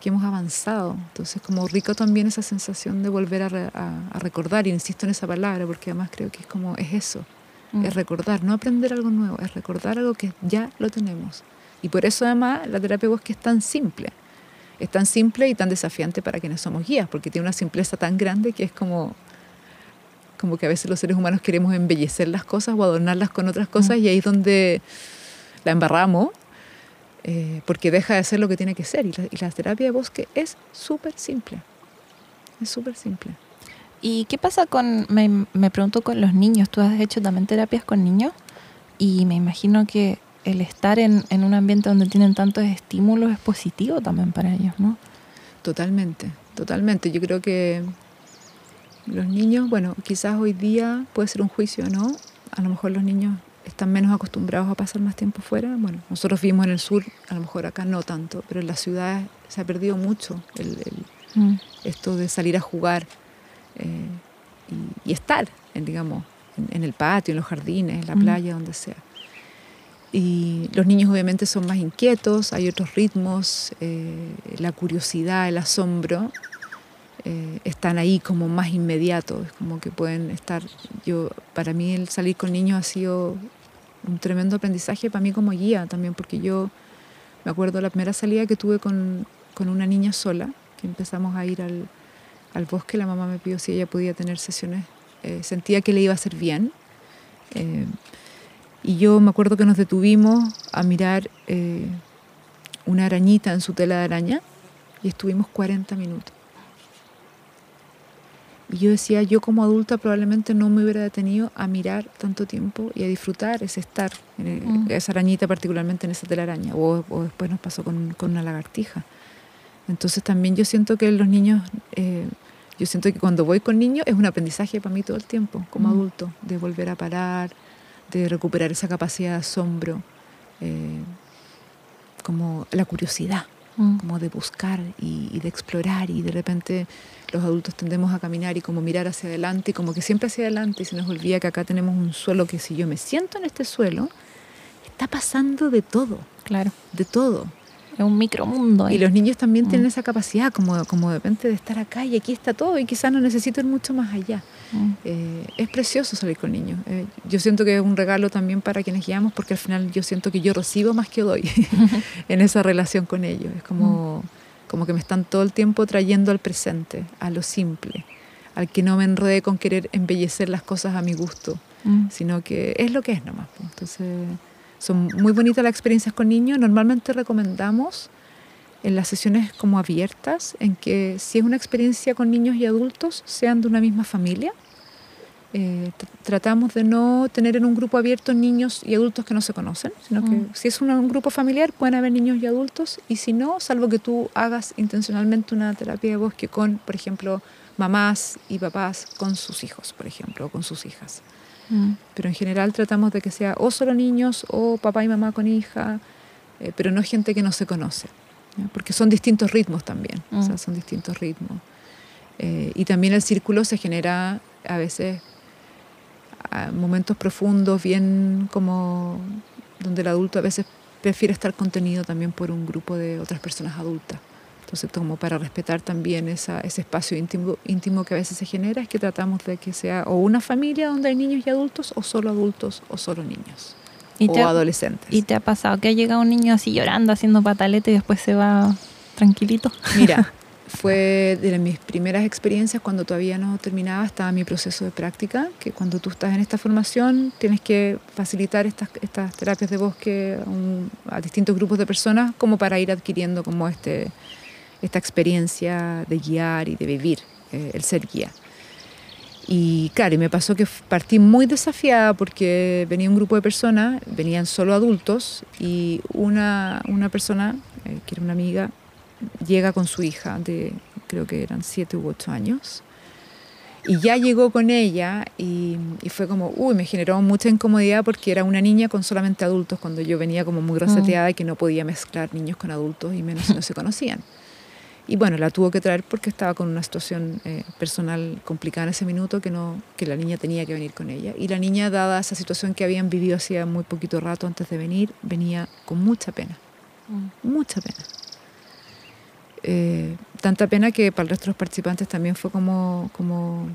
que hemos avanzado. Entonces, como rico también esa sensación de volver a, re- a- a recordar, y insisto en esa palabra, porque además creo que es como, es eso, Mm. es recordar, no aprender algo nuevo, es recordar algo que ya lo tenemos. Y por eso además la terapia de bosque es tan simple, es tan simple y tan desafiante para quienes somos guías, porque tiene una simpleza tan grande que es como como que a veces los seres humanos queremos embellecer las cosas o adornarlas con otras cosas y ahí es donde la embarramos eh, porque deja de ser lo que tiene que ser. Y la, y la terapia de bosque es súper simple. Es súper simple. ¿Y qué pasa con, me, me pregunto con los niños? Tú has hecho también terapias con niños y me imagino que el estar en, en un ambiente donde tienen tantos estímulos es positivo también para ellos, ¿no? Totalmente, totalmente. Yo creo que los niños, bueno, quizás hoy día puede ser un juicio, ¿no? A lo mejor los niños están menos acostumbrados a pasar más tiempo fuera. Bueno, nosotros vivimos en el sur, a lo mejor acá no tanto, pero en las ciudades se ha perdido mucho el, el- Mm. esto de salir a jugar eh, y, y estar, en, digamos, en, en el patio, en los jardines, en la Mm. playa, donde sea. y los niños obviamente son más inquietos, hay otros ritmos, eh, la curiosidad, el asombro eh, están ahí como más inmediatos, como que pueden estar, yo, para mí el salir con niños ha sido un tremendo aprendizaje para mí como guía también, porque yo me acuerdo la primera salida que tuve con, con una niña sola, que empezamos a ir al, al, bosque, la mamá me pidió si ella podía tener sesiones, eh, sentía que le iba a hacer bien. Eh, y yo me acuerdo que nos detuvimos a mirar una arañita en su tela de araña y estuvimos 40 minutos. Y yo decía, yo como adulta probablemente no me hubiera detenido a mirar tanto tiempo y a disfrutar ese estar, mm. esa arañita particularmente en esa telaraña, o, o después nos pasó con, con, una lagartija. Entonces también yo siento que los niños, eh, yo siento que cuando voy con niños es un aprendizaje para mí todo el tiempo, como mm. adulto, de volver a parar, de recuperar esa capacidad de asombro, eh, como la curiosidad. Mm. como de buscar y, de explorar y de repente los adultos tendemos a caminar y como mirar hacia adelante y como que siempre hacia adelante y se nos olvida que acá tenemos un suelo que si yo me siento en este suelo, está pasando de todo. Claro. De todo es un micromundo. Y los niños también tienen mm. esa capacidad, como, como de repente de estar acá y aquí está todo y quizás no necesito ir mucho más allá. Mm. Eh, es precioso salir con niños. Eh, yo siento que es un regalo también para quienes guiamos porque al final yo siento que yo recibo más que doy [laughs] en esa relación con ellos. Es como, mm. como que me están todo el tiempo trayendo al presente, a lo simple, al que no me enrede con querer embellecer las cosas a mi gusto, sino que es lo que es nomás. Pues. Entonces son muy bonitas las experiencias con niños. Normalmente recomendamos en las sesiones como abiertas, en que si es una experiencia con niños y adultos, sean de una misma familia. Eh, tratamos de no tener en un grupo abierto niños y adultos que no se conocen, sino que mm. si es un, grupo familiar pueden haber niños y adultos y si no, salvo que tú hagas intencionalmente una terapia de bosque con, por ejemplo, mamás y papás con sus hijos, por ejemplo, o con sus hijas. Mm. Pero en general tratamos de que sea o solo niños o papá y mamá con hija, eh, pero no gente que no se conoce, porque son distintos ritmos también, o sea, mm. son distintos ritmos. Eh, y también el círculo se genera a veces a momentos profundos, bien como donde el adulto a veces prefiere estar contenido también por un grupo de otras personas adultas. Entonces, como para respetar también esa, ese espacio íntimo, íntimo que a veces se genera, es que tratamos de que sea o una familia donde hay niños y adultos, o solo adultos, o solo niños, o adolescentes. ¿Y te ha pasado que ha llegado un niño así llorando, haciendo patalete y después se va tranquilito? Mira, [laughs] fue de mis primeras experiencias cuando todavía no terminaba, estaba mi proceso de práctica, que cuando tú estás en esta formación tienes que facilitar estas, estas terapias de bosque a, a distintos grupos de personas como para ir adquiriendo como este esta experiencia de guiar y de vivir eh, el ser guía. Y claro, y me pasó que partí muy desafiada porque venía un grupo de personas, venían solo adultos, y una, una persona, eh, que era una amiga, llega con su hija de, creo que eran siete u ocho años, y ya llegó con ella y, y, fue como, uy, me generó mucha incomodidad porque era una niña con solamente adultos cuando yo venía como muy mm. y que no podía mezclar niños con adultos y menos si no se conocían. Y bueno, la tuvo que traer porque estaba con una situación eh, personal complicada en ese minuto que, no, que la niña tenía que venir con ella. Y la niña, dada esa situación que habían vivido hacía muy poquito rato antes de venir, venía con mucha pena. Mm. Mucha pena. Eh, tanta pena que para el resto de los participantes también fue como, como,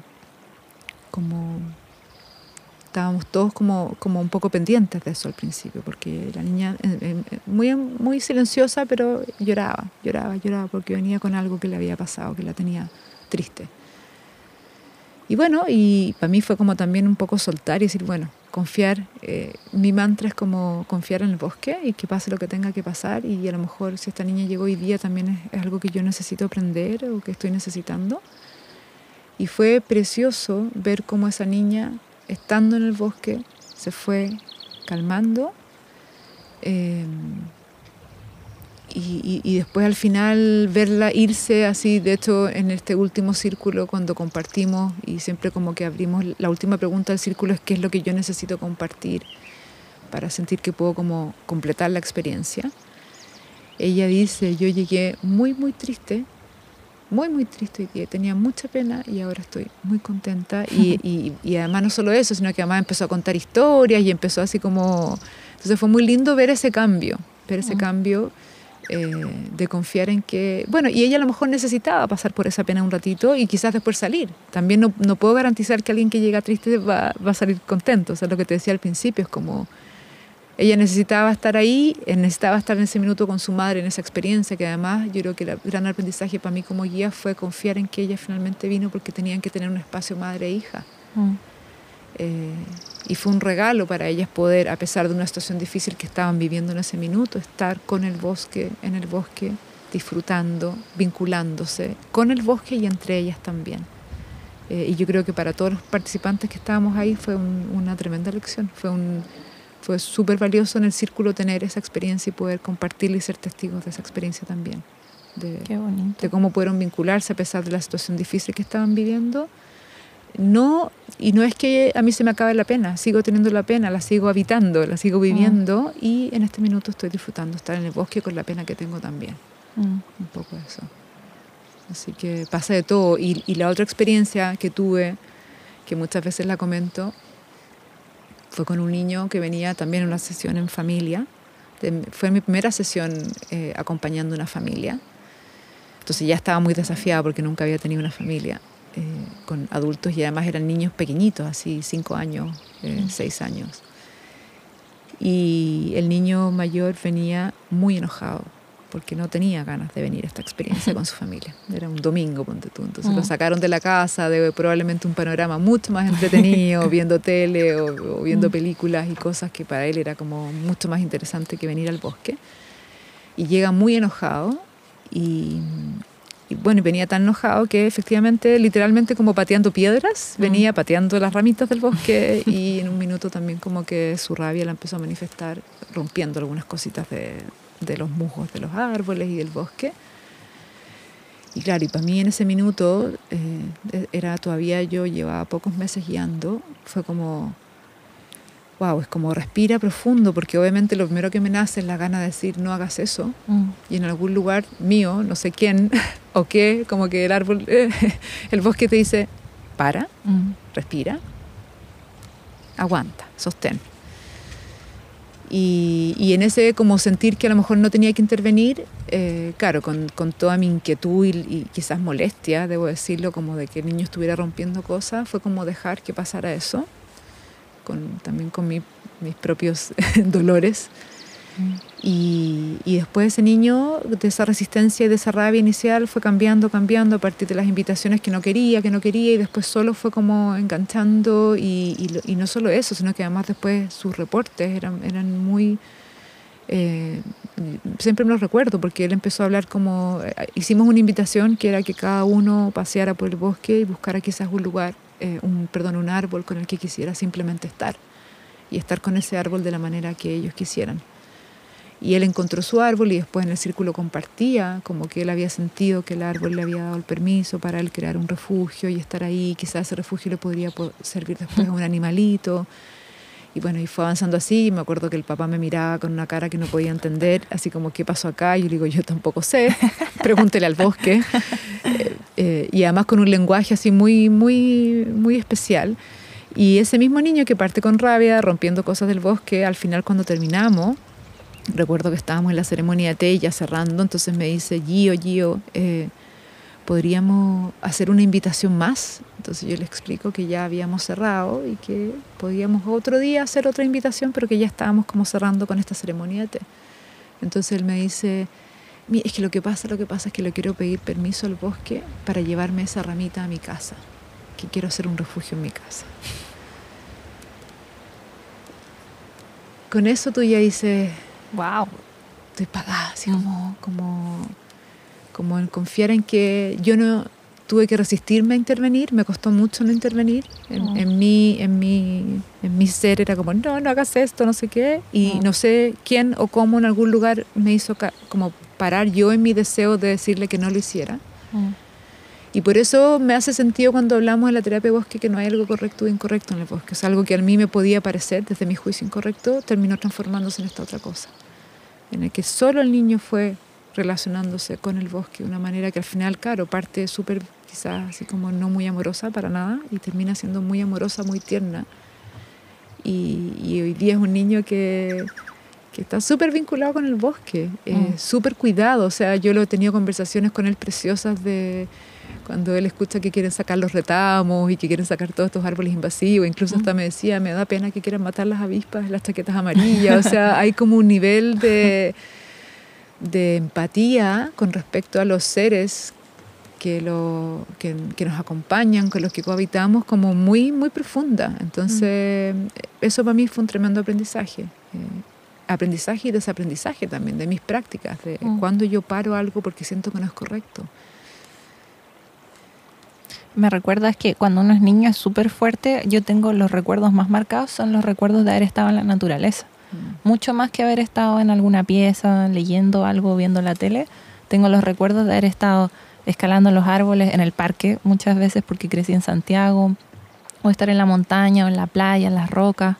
como estábamos todos como, como un poco pendientes de eso al principio, porque la niña eh, eh, muy, muy silenciosa, pero lloraba, lloraba, lloraba, porque venía con algo que le había pasado, que la tenía triste. Y bueno, y para mí fue como también un poco soltar y decir, bueno, confiar, eh, mi mantra es como confiar en el bosque y que pase lo que tenga que pasar y a lo mejor si esta niña llegó hoy día también es, es algo que yo necesito aprender o que estoy necesitando. Y fue precioso ver cómo esa niña estando en el bosque, se fue calmando. Eh, y, después al final verla irse así, de hecho en este último círculo cuando compartimos y siempre como que abrimos, la última pregunta del círculo es qué es lo que yo necesito compartir para sentir que puedo como completar la experiencia. Ella dice, yo llegué muy muy triste muy, muy triste hoy día. Tenía mucha pena y ahora estoy muy contenta. Y, [laughs] y, y además no solo eso, sino que además empezó a contar historias y empezó así como... Entonces fue muy lindo ver ese cambio, ver ese Mm. cambio eh, de confiar en que... Bueno, y ella a lo mejor necesitaba pasar por esa pena un ratito y quizás después salir. También no, no puedo garantizar que alguien que llega triste va, va a salir contento. O sea, lo que te decía al principio es como... Ella necesitaba estar ahí, eh, necesitaba estar en ese minuto con su madre, en esa experiencia, que además yo creo que el gran aprendizaje para mí como guía fue confiar en que ella finalmente vino porque tenían que tener un espacio madre e hija. Mm. Eh, y fue un regalo para ellas poder, a pesar de una situación difícil que estaban viviendo en ese minuto, estar con el bosque, en el bosque, disfrutando, vinculándose con el bosque y entre ellas también. Eh, y yo creo que para todos los participantes que estábamos ahí fue un- una tremenda lección, fue un fue súper valioso en el círculo tener esa experiencia y poder compartirla y ser testigos de esa experiencia también, de, Qué bonito. de cómo pudieron vincularse a pesar de la situación difícil que estaban viviendo. No, y no es que a mí se me acabe la pena, sigo teniendo la pena, la sigo habitando, la sigo viviendo y en este minuto estoy disfrutando estar en el bosque con la pena que tengo también, Mm. un poco eso. Así que pasa de todo. Y, y la otra experiencia que tuve, que muchas veces la comento, fue con un niño que venía también a una sesión en familia. De- fue mi primera sesión eh, acompañando una familia. Entonces ya estaba muy desafiada porque nunca había tenido una familia eh, con adultos y además eran niños pequeñitos, así cinco años, eh, seis años. Y el niño mayor venía muy enojado porque no tenía ganas de venir a esta experiencia con su [laughs] familia. Era un domingo, ponte tú. Entonces lo Mm. sacaron de la casa de probablemente un panorama mucho más entretenido, [laughs] viendo tele o, o viendo Mm. películas y cosas que para él era como mucho más interesante que venir al bosque. Y llega muy enojado y, y bueno, venía tan enojado que efectivamente, literalmente como pateando piedras, Mm. venía pateando las ramitas del bosque [laughs] y en un minuto también como que su rabia la empezó a manifestar rompiendo algunas cositas de, de los musgos de los árboles y del bosque. Y claro, y para mí en ese minuto, eh, era todavía yo llevaba pocos meses guiando, fue como, wow, es como respira profundo, porque obviamente lo primero que me nace es la gana de decir, no hagas eso, Mm. y en algún lugar mío, no sé quién [laughs] o qué, como que el árbol, [laughs] el bosque te dice, para, Mm. respira, aguanta, sostén. Y, y en ese como sentir que a lo mejor no tenía que intervenir, eh, claro, con, con toda mi inquietud y, y quizás molestia, debo decirlo, como de que el niño estuviera rompiendo cosas, fue como dejar que pasara eso, con, también con mi- mis propios [laughs] dolores. Y, después ese niño, de esa resistencia y de esa rabia inicial, fue cambiando, cambiando a partir de las invitaciones que no quería, que no quería, y después solo fue como enganchando. Y no solo eso, sino que además después sus reportes eran, eran muy... eh, siempre me los recuerdo porque él empezó a hablar como... eh, hicimos una invitación que era que cada uno paseara por el bosque y buscara quizás un lugar, eh, un, perdón, un árbol con el que quisiera simplemente estar. Y estar con ese árbol de la manera que ellos quisieran. Y él encontró su árbol y después en el círculo compartía, como que él había sentido que el árbol le había dado el permiso para él crear un refugio y estar ahí. Quizás ese refugio le podría po- servir después a un animalito. Y bueno, y fue avanzando así. y Me acuerdo que el papá me miraba con una cara que no podía entender, así como, ¿qué pasó acá? Y yo le digo, yo tampoco sé, pregúntele al bosque. [laughs] Eh, eh, y además con un lenguaje así muy, muy, muy especial. Y ese mismo niño que parte con rabia, rompiendo cosas del bosque, al final cuando terminamos, recuerdo que estábamos en la ceremonia de té ya cerrando, entonces me dice, Gio, Gio, eh, ¿podríamos hacer una invitación más? Entonces yo le explico que ya habíamos cerrado y que podíamos otro día hacer otra invitación, pero que ya estábamos como cerrando con esta ceremonia de té. Entonces él me dice, "Mi- es que lo que pasa, lo que pasa es que le quiero pedir permiso al bosque para llevarme esa ramita a mi casa, que quiero hacer un refugio en mi casa. Con eso tú ya dices, Wow. estoy pagada, así como, como, como en confiar en que yo no tuve que resistirme a intervenir, me costó mucho no intervenir. En, Mm. en mí, en, mi, en mi ser era como, no, no hagas esto, no sé qué. Y Mm. no sé quién o cómo en algún lugar me hizo como parar yo en mi deseo de decirle que no lo hiciera. Mm. Y por eso me hace sentido cuando hablamos de la terapia de bosque que no hay algo correcto o incorrecto en el bosque. Es algo que a mí me podía parecer desde mi juicio incorrecto, terminó transformándose en esta otra cosa. En el que solo el niño fue relacionándose con el bosque de una manera que al final, claro, parte súper quizás así como no muy amorosa para nada y termina siendo muy amorosa, muy tierna. Y, y hoy día es un niño que, que está súper vinculado con el bosque, eh, Mm. súper cuidado. O sea, yo lo he tenido conversaciones con él preciosas de cuando él escucha que quieren sacar los retamos y que quieren sacar todos estos árboles invasivos. Incluso hasta me decía, me da pena que quieran matar las avispas, las chaquetas amarillas. O sea, [laughs] hay como un nivel de, de empatía con respecto a los seres que, lo, que, que nos acompañan, con los que cohabitamos, como muy, muy profunda. Entonces, eso para mí fue un tremendo aprendizaje. Eh, aprendizaje y desaprendizaje también de mis prácticas, de Mm. cuando yo paro algo porque siento que no es correcto. Me recuerdas que cuando uno es niño es súper fuerte, yo tengo los recuerdos más marcados, son los recuerdos de haber estado en la naturaleza. Mm. Mucho más que haber estado en alguna pieza, leyendo algo, viendo la tele, tengo los recuerdos de haber estado escalando los árboles en el parque, muchas veces porque crecí en Santiago, o estar en la montaña o en la playa, en las rocas.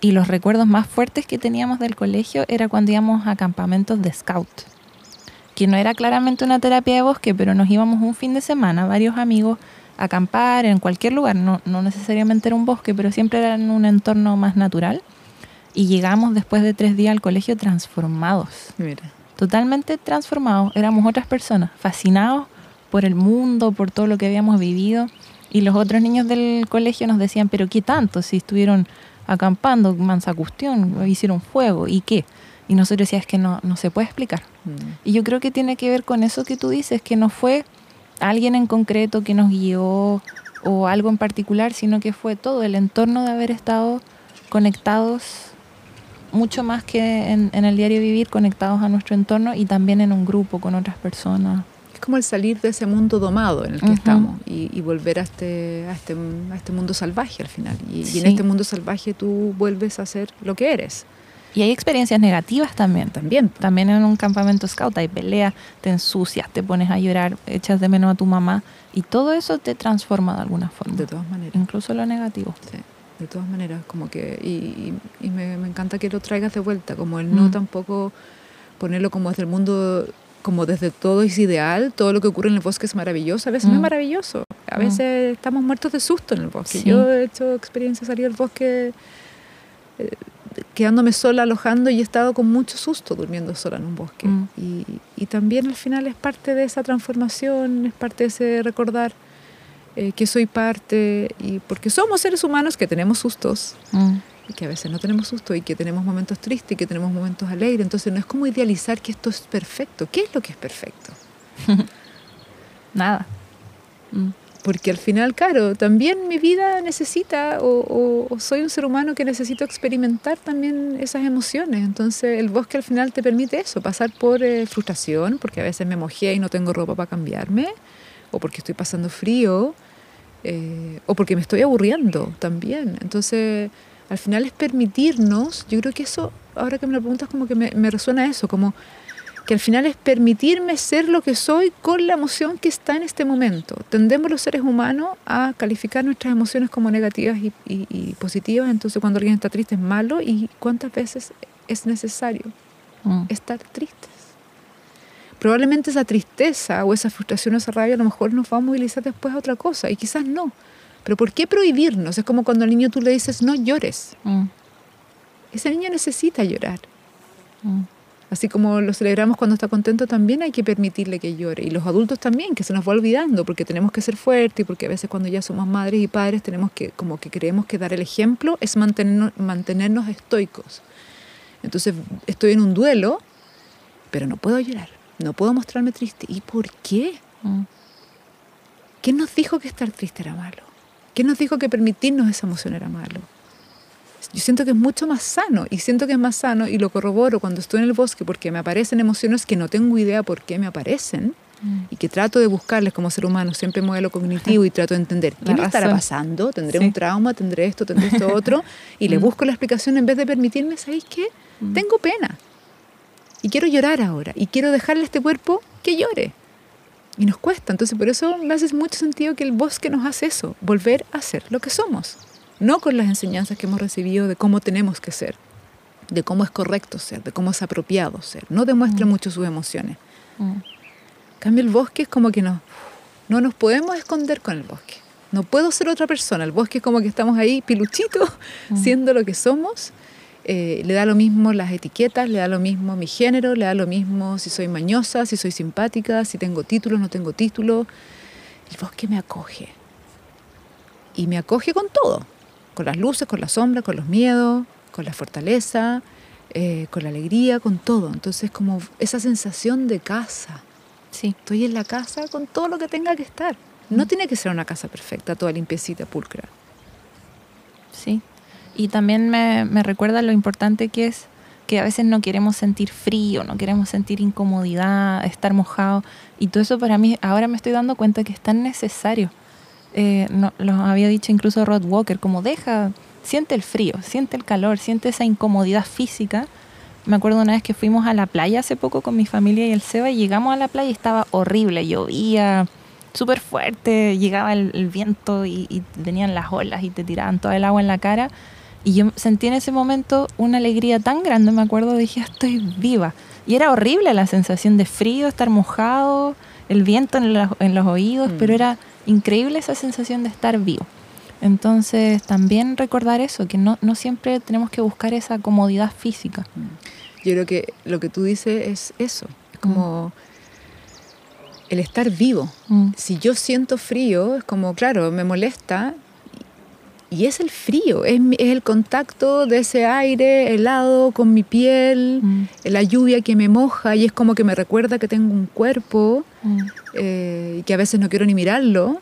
Y los recuerdos más fuertes que teníamos del colegio era cuando íbamos a campamentos de scout, que no era claramente una terapia de bosque, pero nos íbamos un fin de semana, varios amigos, acampar en cualquier lugar, no, no necesariamente era un bosque, pero siempre era en un entorno más natural. Y llegamos después de tres días al colegio transformados, Mira, totalmente transformados. Éramos otras personas, fascinados por el mundo, por todo lo que habíamos vivido. Y los otros niños del colegio nos decían, pero ¿qué tanto? Si estuvieron acampando, mansa cuestión, hicieron fuego, ¿y qué? Y nosotros decíamos, es que no, no se puede explicar. mm, Y yo creo que tiene que ver con eso que tú dices, que no fue alguien en concreto que nos guió o algo en particular, sino que fue todo el entorno de haber estado conectados mucho más que en, en el diario vivir, conectados a nuestro entorno y también en un grupo con otras personas. es como el salir de ese mundo domado en el que estamos y, y volver a este, a, este, a este mundo salvaje al final. Y, en este mundo salvaje tú vuelves a ser lo que eres Y hay experiencias negativas también. también. También en un campamento scout hay peleas, te ensucias, te pones a llorar, echas de menos a tu mamá y todo eso te transforma de alguna forma, De todas maneras. incluso lo negativo. Sí, de todas maneras, como que, y, y- y me, me encanta que lo traigas de vuelta, como el no Mm. tampoco ponerlo como desde el mundo, como desde todo es ideal, todo lo que ocurre en el bosque es maravilloso, a veces no es Mm. maravilloso, a Mm. veces estamos muertos de susto en el bosque. Sí. Yo he hecho experiencias de salir al bosque eh, quedándome sola, alojando y he estado con mucho susto durmiendo sola en un bosque. Mm. Y, y también al final es parte de esa transformación, es parte de ese recordar eh, que soy parte, y porque somos seres humanos que tenemos sustos, Mm. y que a veces no tenemos susto, y que tenemos momentos tristes, y que tenemos momentos alegres. Entonces no es como idealizar que esto es perfecto. ¿Qué es lo que es perfecto? [laughs] Nada. Mm. Porque al final, claro, también mi vida necesita, o, soy un ser humano que necesito experimentar también esas emociones. Entonces el bosque al final te permite eso, pasar por eh, frustración, porque a veces me mojé y no tengo ropa para cambiarme, o porque estoy pasando frío, eh, o porque me estoy aburriendo también. Entonces al final es permitirnos, yo creo que eso, ahora que me lo preguntas, como que me resuena eso, como que al final es permitirme ser lo que soy con la emoción que está en este momento. Tendemos los seres humanos a calificar nuestras emociones como negativas y, y- y positivas, entonces cuando alguien está triste es malo y cuántas veces es necesario Mm. estar tristes. Probablemente esa tristeza o esa frustración o esa rabia a lo mejor nos va a movilizar después a otra cosa y quizás no. Pero ¿por qué prohibirnos? Es como cuando al niño tú le dices no llores. Mm. Ese niño necesita llorar. Mm. Así como lo celebramos cuando está contento, también hay que permitirle que llore. Y los adultos también, que se nos va olvidando, porque tenemos que ser fuertes y porque a veces cuando ya somos madres y padres tenemos que, como que creemos que dar el ejemplo es mantenernos, mantenernos estoicos. Entonces estoy en un duelo, pero no puedo llorar, no puedo mostrarme triste. ¿Y por qué? Mm. ¿Quién nos dijo que estar triste era malo? ¿Quién nos dijo que permitirnos esa emoción era malo? Yo siento que es mucho más sano y siento que es más sano y lo corroboro cuando estoy en el bosque porque me aparecen emociones que no tengo idea por qué me aparecen Mm. y que trato de buscarles como ser humano, siempre modelo cognitivo y trato de entender [laughs] qué La me estará razón. pasando, tendré Sí. un trauma, tendré esto, tendré esto [laughs] otro y le Mm. busco la explicación en vez de permitirme, ¿sabéis qué? Mm. Tengo pena y quiero llorar ahora y quiero dejarle a este cuerpo que llore. Y nos cuesta, entonces por eso me hace mucho sentido que el bosque nos hace eso, volver a ser lo que somos, no con las enseñanzas que hemos recibido de cómo tenemos que ser, de cómo es correcto ser, de cómo es apropiado ser. No demuestra Mm. mucho sus emociones, Mm. Cambio, el bosque es como que no, no nos podemos esconder con el bosque. No puedo ser otra persona. El bosque es como que estamos ahí piluchitos, siendo lo que somos. Eh, le da lo mismo las etiquetas, le da lo mismo mi género, le da lo mismo si soy mañosa, si soy simpática, si tengo título, no tengo título. El bosque me acoge. Y me acoge con todo. Con las luces, con la sombra, con los miedos, con la fortaleza, eh, con la alegría, con todo. Entonces como esa sensación de casa. Sí. Estoy en la casa con todo lo que tenga que estar. No tiene que ser una casa perfecta, toda limpiecita, pulcra. Sí. Y también me, me recuerda lo importante que es que a veces no queremos sentir frío, no queremos sentir incomodidad, estar mojado. Y todo eso para mí, ahora me estoy dando cuenta que es tan necesario. Eh, no, lo había dicho incluso Rod Walker, como deja, siente el frío, siente el calor, siente esa incomodidad física. Me acuerdo una vez que fuimos a la playa hace poco con mi familia y el Seba y llegamos a la playa y estaba horrible, llovía súper fuerte, llegaba el, el viento y, y venían las olas y te tiraban todo el agua en la cara. Y yo sentí en ese momento una alegría tan grande, me acuerdo, dije, estoy viva. Y era horrible la sensación de frío, estar mojado, el viento en los, en los oídos, Mm. pero era increíble esa sensación de estar vivo. Entonces, también recordar eso, que no, no siempre tenemos que buscar esa comodidad física. Yo creo que lo que tú dices es eso. Es como el estar vivo. Mm, Si yo siento frío, es como, claro, me molesta. Y es el frío, es, es el contacto de ese aire helado con mi piel, mm, la lluvia que me moja y es como que me recuerda que tengo un cuerpo mm. eh, y que a veces no quiero ni mirarlo.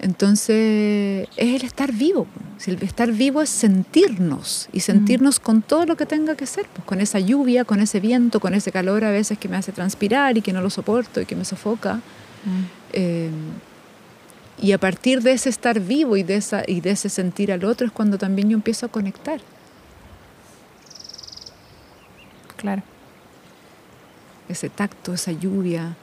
Entonces es el estar vivo. El estar vivo es sentirnos y sentirnos con todo lo que tenga que ser, pues, con esa lluvia, con ese viento, con ese calor a veces que me hace transpirar y que no lo soporto y que me sofoca. Mm. Eh, y a partir de ese estar vivo y de, esa, y de ese sentir al otro es cuando también yo empiezo a conectar. Claro. Ese tacto, esa lluvia.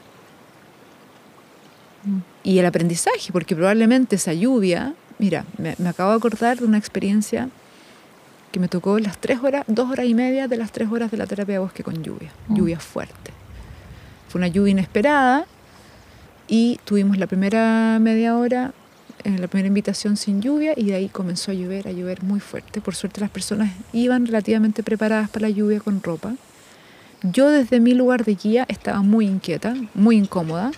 Y el aprendizaje, porque probablemente esa lluvia, mira, me, me acabo de acordar de una experiencia que me tocó las tres horas, dos horas y media de las tres horas de la terapia de bosque con lluvia, Mm. lluvia fuerte. Fue una lluvia inesperada y tuvimos la primera media hora, en la primera invitación sin lluvia y de ahí comenzó a llover, a llover muy fuerte. Por suerte las personas iban relativamente preparadas para la lluvia con ropa. Yo desde mi lugar de guía estaba muy inquieta, muy incómoda,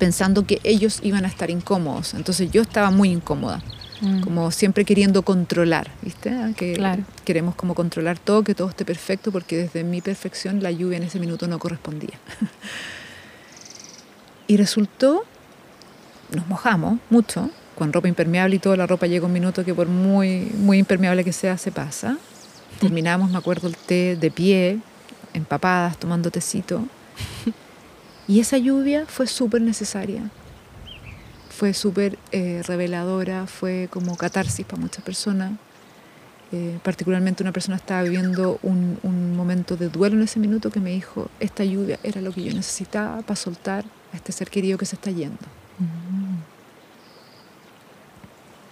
pensando que ellos iban a estar incómodos. Entonces yo estaba muy incómoda, Mm. como siempre queriendo controlar, ¿viste? Ah, Que Claro. queremos como controlar todo, que todo esté perfecto, porque desde mi perfección la lluvia en ese minuto no correspondía. [laughs] y resultó, nos mojamos mucho, con ropa impermeable y toda la ropa llega un minuto que por muy, muy impermeable que sea, se pasa. [laughs] Terminamos, me acuerdo, el té de pie, empapadas, tomando tecito. [laughs] Y esa lluvia fue súper necesaria. Fue súper eh, reveladora, fue como catarsis para muchas personas. Eh, particularmente una persona estaba viviendo un, un momento de duelo en ese minuto que me dijo, esta lluvia era lo que yo necesitaba para soltar a este ser querido que se está yendo. Mm.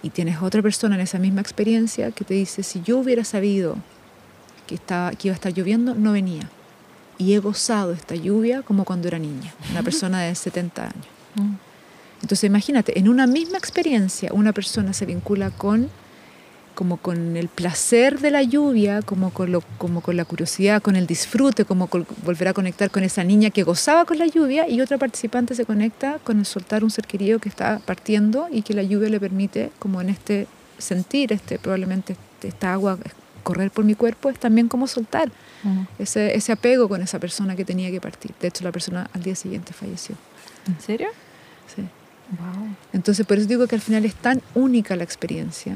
Y tienes otra persona en esa misma experiencia que te dice, si yo hubiera sabido que, estaba, que iba a estar lloviendo, no venía. Y he gozado esta lluvia como cuando era niña, una persona de 70 años. Mm. Entonces imagínate, en una misma experiencia una persona se vincula con como con el placer de la lluvia, como con, lo, como con la curiosidad, con el disfrute, como con volver a conectar con esa niña que gozaba con la lluvia y otra participante se conecta con el soltar un ser querido que está partiendo y que la lluvia le permite, como en este sentir, este probablemente este- esta agua correr por mi cuerpo, es también como soltar Mm. ese, ese apego con esa persona que tenía que partir. De hecho, la persona al día siguiente falleció. ¿En serio? Sí. Wow. Entonces, por eso digo que al final es tan única la experiencia.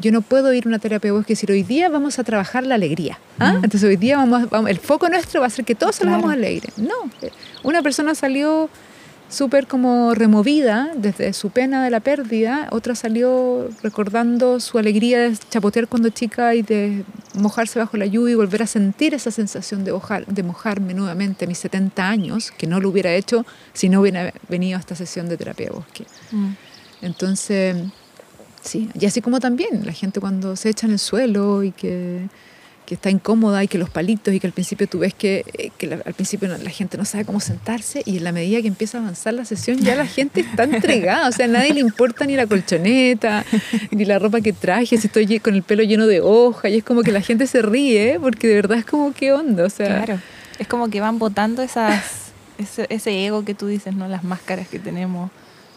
Yo no puedo ir a una terapia de y decir, hoy día vamos a trabajar la alegría. ¿ah? Entonces, hoy día vamos, vamos- el foco nuestro va a ser que todos salgamos Claro. alegres. No, eh, una persona salió súper como removida desde su pena de la pérdida, otra salió recordando su alegría de chapotear cuando chica y de mojarse bajo la lluvia y volver a sentir esa sensación de, mojar, de mojarme nuevamente a mis 70 años, que no lo hubiera hecho si no hubiera venido a esta sesión de terapia de bosque. Mm. Entonces, sí, y así como también la gente cuando se echa en el suelo y que que está incómoda y que los palitos y que al principio tú ves que, eh, que la- al principio la gente no sabe cómo sentarse y en la medida que empieza a avanzar la sesión ya la gente está entregada, o sea, a nadie le importa ni la colchoneta, ni la ropa que traje, si estoy con el pelo lleno de hoja y es como que la gente se ríe porque de verdad es como qué onda, o sea, Claro. Es como que van botando esas, ese, ese ego que tú dices, ¿no? Las máscaras que tenemos,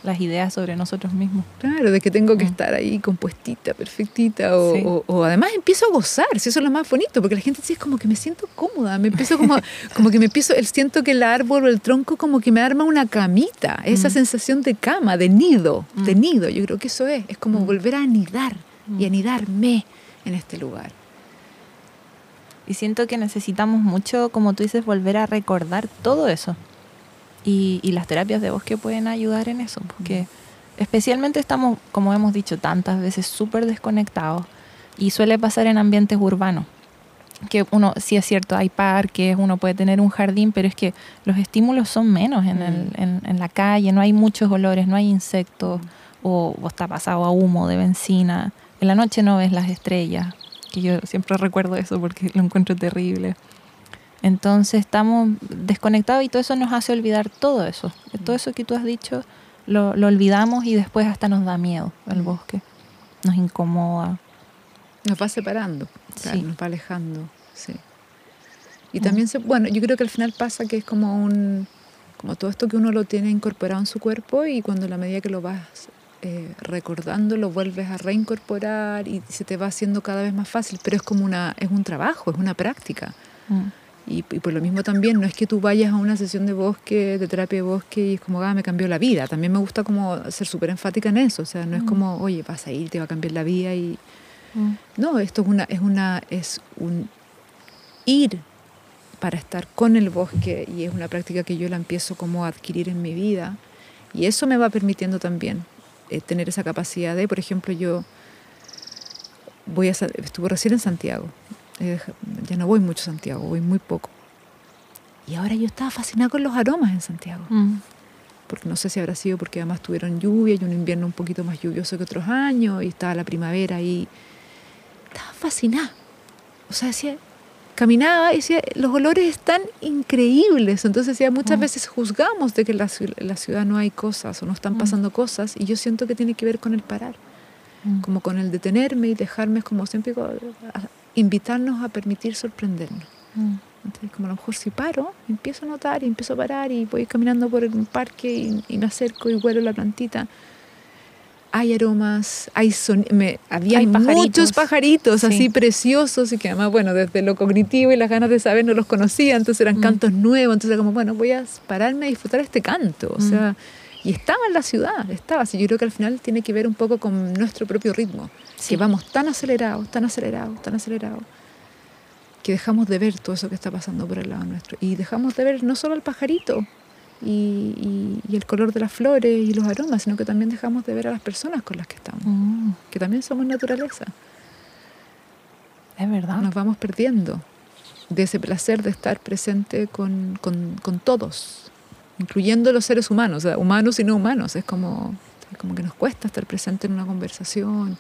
las ideas sobre nosotros mismos. Claro, de que tengo que Mm. estar ahí compuestita, perfectita, o, Sí. o- o además empiezo a gozar, si eso es lo más bonito, porque la gente sí es como que me siento cómoda, me empiezo como, [laughs] como que me empiezo, siento que el árbol o el tronco como que me arma una camita, esa Mm. sensación de cama, de nido, de Mm. nido, yo creo que eso es, es como volver a anidar y anidarme en este lugar. Y siento que necesitamos mucho, como tú dices, volver a recordar todo eso. Y, y las terapias de bosque pueden ayudar en eso, porque especialmente estamos, como hemos dicho tantas veces, súper desconectados. Y suele pasar en ambientes urbanos. Que uno, sí es cierto, hay parques, uno puede tener un jardín, pero es que los estímulos son menos en, el- Mm. en, en la calle, no hay muchos olores, no hay insectos, o, o está pasado a humo de benzina. En la noche no ves las estrellas, que yo siempre recuerdo eso porque lo encuentro terrible. Entonces estamos desconectados y todo eso nos hace olvidar todo eso. Todo eso que tú has dicho lo, lo olvidamos y después hasta nos da miedo el bosque. Nos incomoda. Nos va separando, claro, Sí. nos va alejando, sí. Y Mm. también, se, bueno, yo creo que al final pasa que es como un, como todo esto que uno lo tiene incorporado en su cuerpo y cuando a la medida que lo vas eh, recordando lo vuelves a reincorporar y se te va haciendo cada vez más fácil, pero es como una, es un trabajo, es una práctica. Mm. Y, y por lo mismo también, no es que tú vayas a una sesión de bosque, de terapia de bosque y es como, ah, me cambió la vida. También me gusta como ser súper enfática en eso, o sea, no es Mm. como, oye, vas a ir, te va a cambiar la vida y, Mm. no, esto es una, es una, es un ir para estar con el bosque y es una práctica que yo la empiezo como a adquirir en mi vida y eso me va permitiendo también eh, tener esa capacidad de, por ejemplo, yo voy a, estuve recién en Santiago, ya no voy mucho a Santiago, voy muy poco y ahora yo estaba fascinada con los aromas en Santiago Mm. porque no sé si habrá sido porque además tuvieron lluvia y un invierno un poquito más lluvioso que otros años y estaba la primavera y estaba fascinada. O sea, decía, caminaba y decía, los olores están increíbles. Entonces decía, muchas Mm. veces juzgamos de que en la, en la ciudad no hay cosas o no están Mm. pasando cosas y yo siento que tiene que ver con el parar, como con el detenerme y dejarme, como siempre digo, invitarnos a permitir sorprendernos. Mm. Entonces, como a lo mejor si paro, empiezo a notar y empiezo a parar y voy caminando por un parque y, y me acerco y huelo la plantita. Hay aromas, hay son me, había Hay pajaritos. muchos pajaritos Sí. así preciosos y que además, bueno, desde lo cognitivo y las ganas de saber no los conocía, entonces eran Mm. cantos nuevos, entonces era como, bueno, voy a pararme a disfrutar este canto, o Mm. sea, y estaba en la ciudad, estaba, así yo creo que al final tiene que ver un poco con nuestro propio ritmo, Sí. que vamos tan acelerados, tan acelerados, tan acelerados, que dejamos de ver todo eso que está pasando por el lado nuestro. Y dejamos de ver no solo el pajarito y, y- y el color de las flores y los aromas, sino que también dejamos de ver a las personas con las que estamos, Mm. que también somos naturaleza. Es verdad. Nos vamos perdiendo de ese placer de estar presente con, con- con todos, incluyendo los seres humanos, o sea, humanos y no humanos. Es como, como que nos cuesta estar presente en una conversación.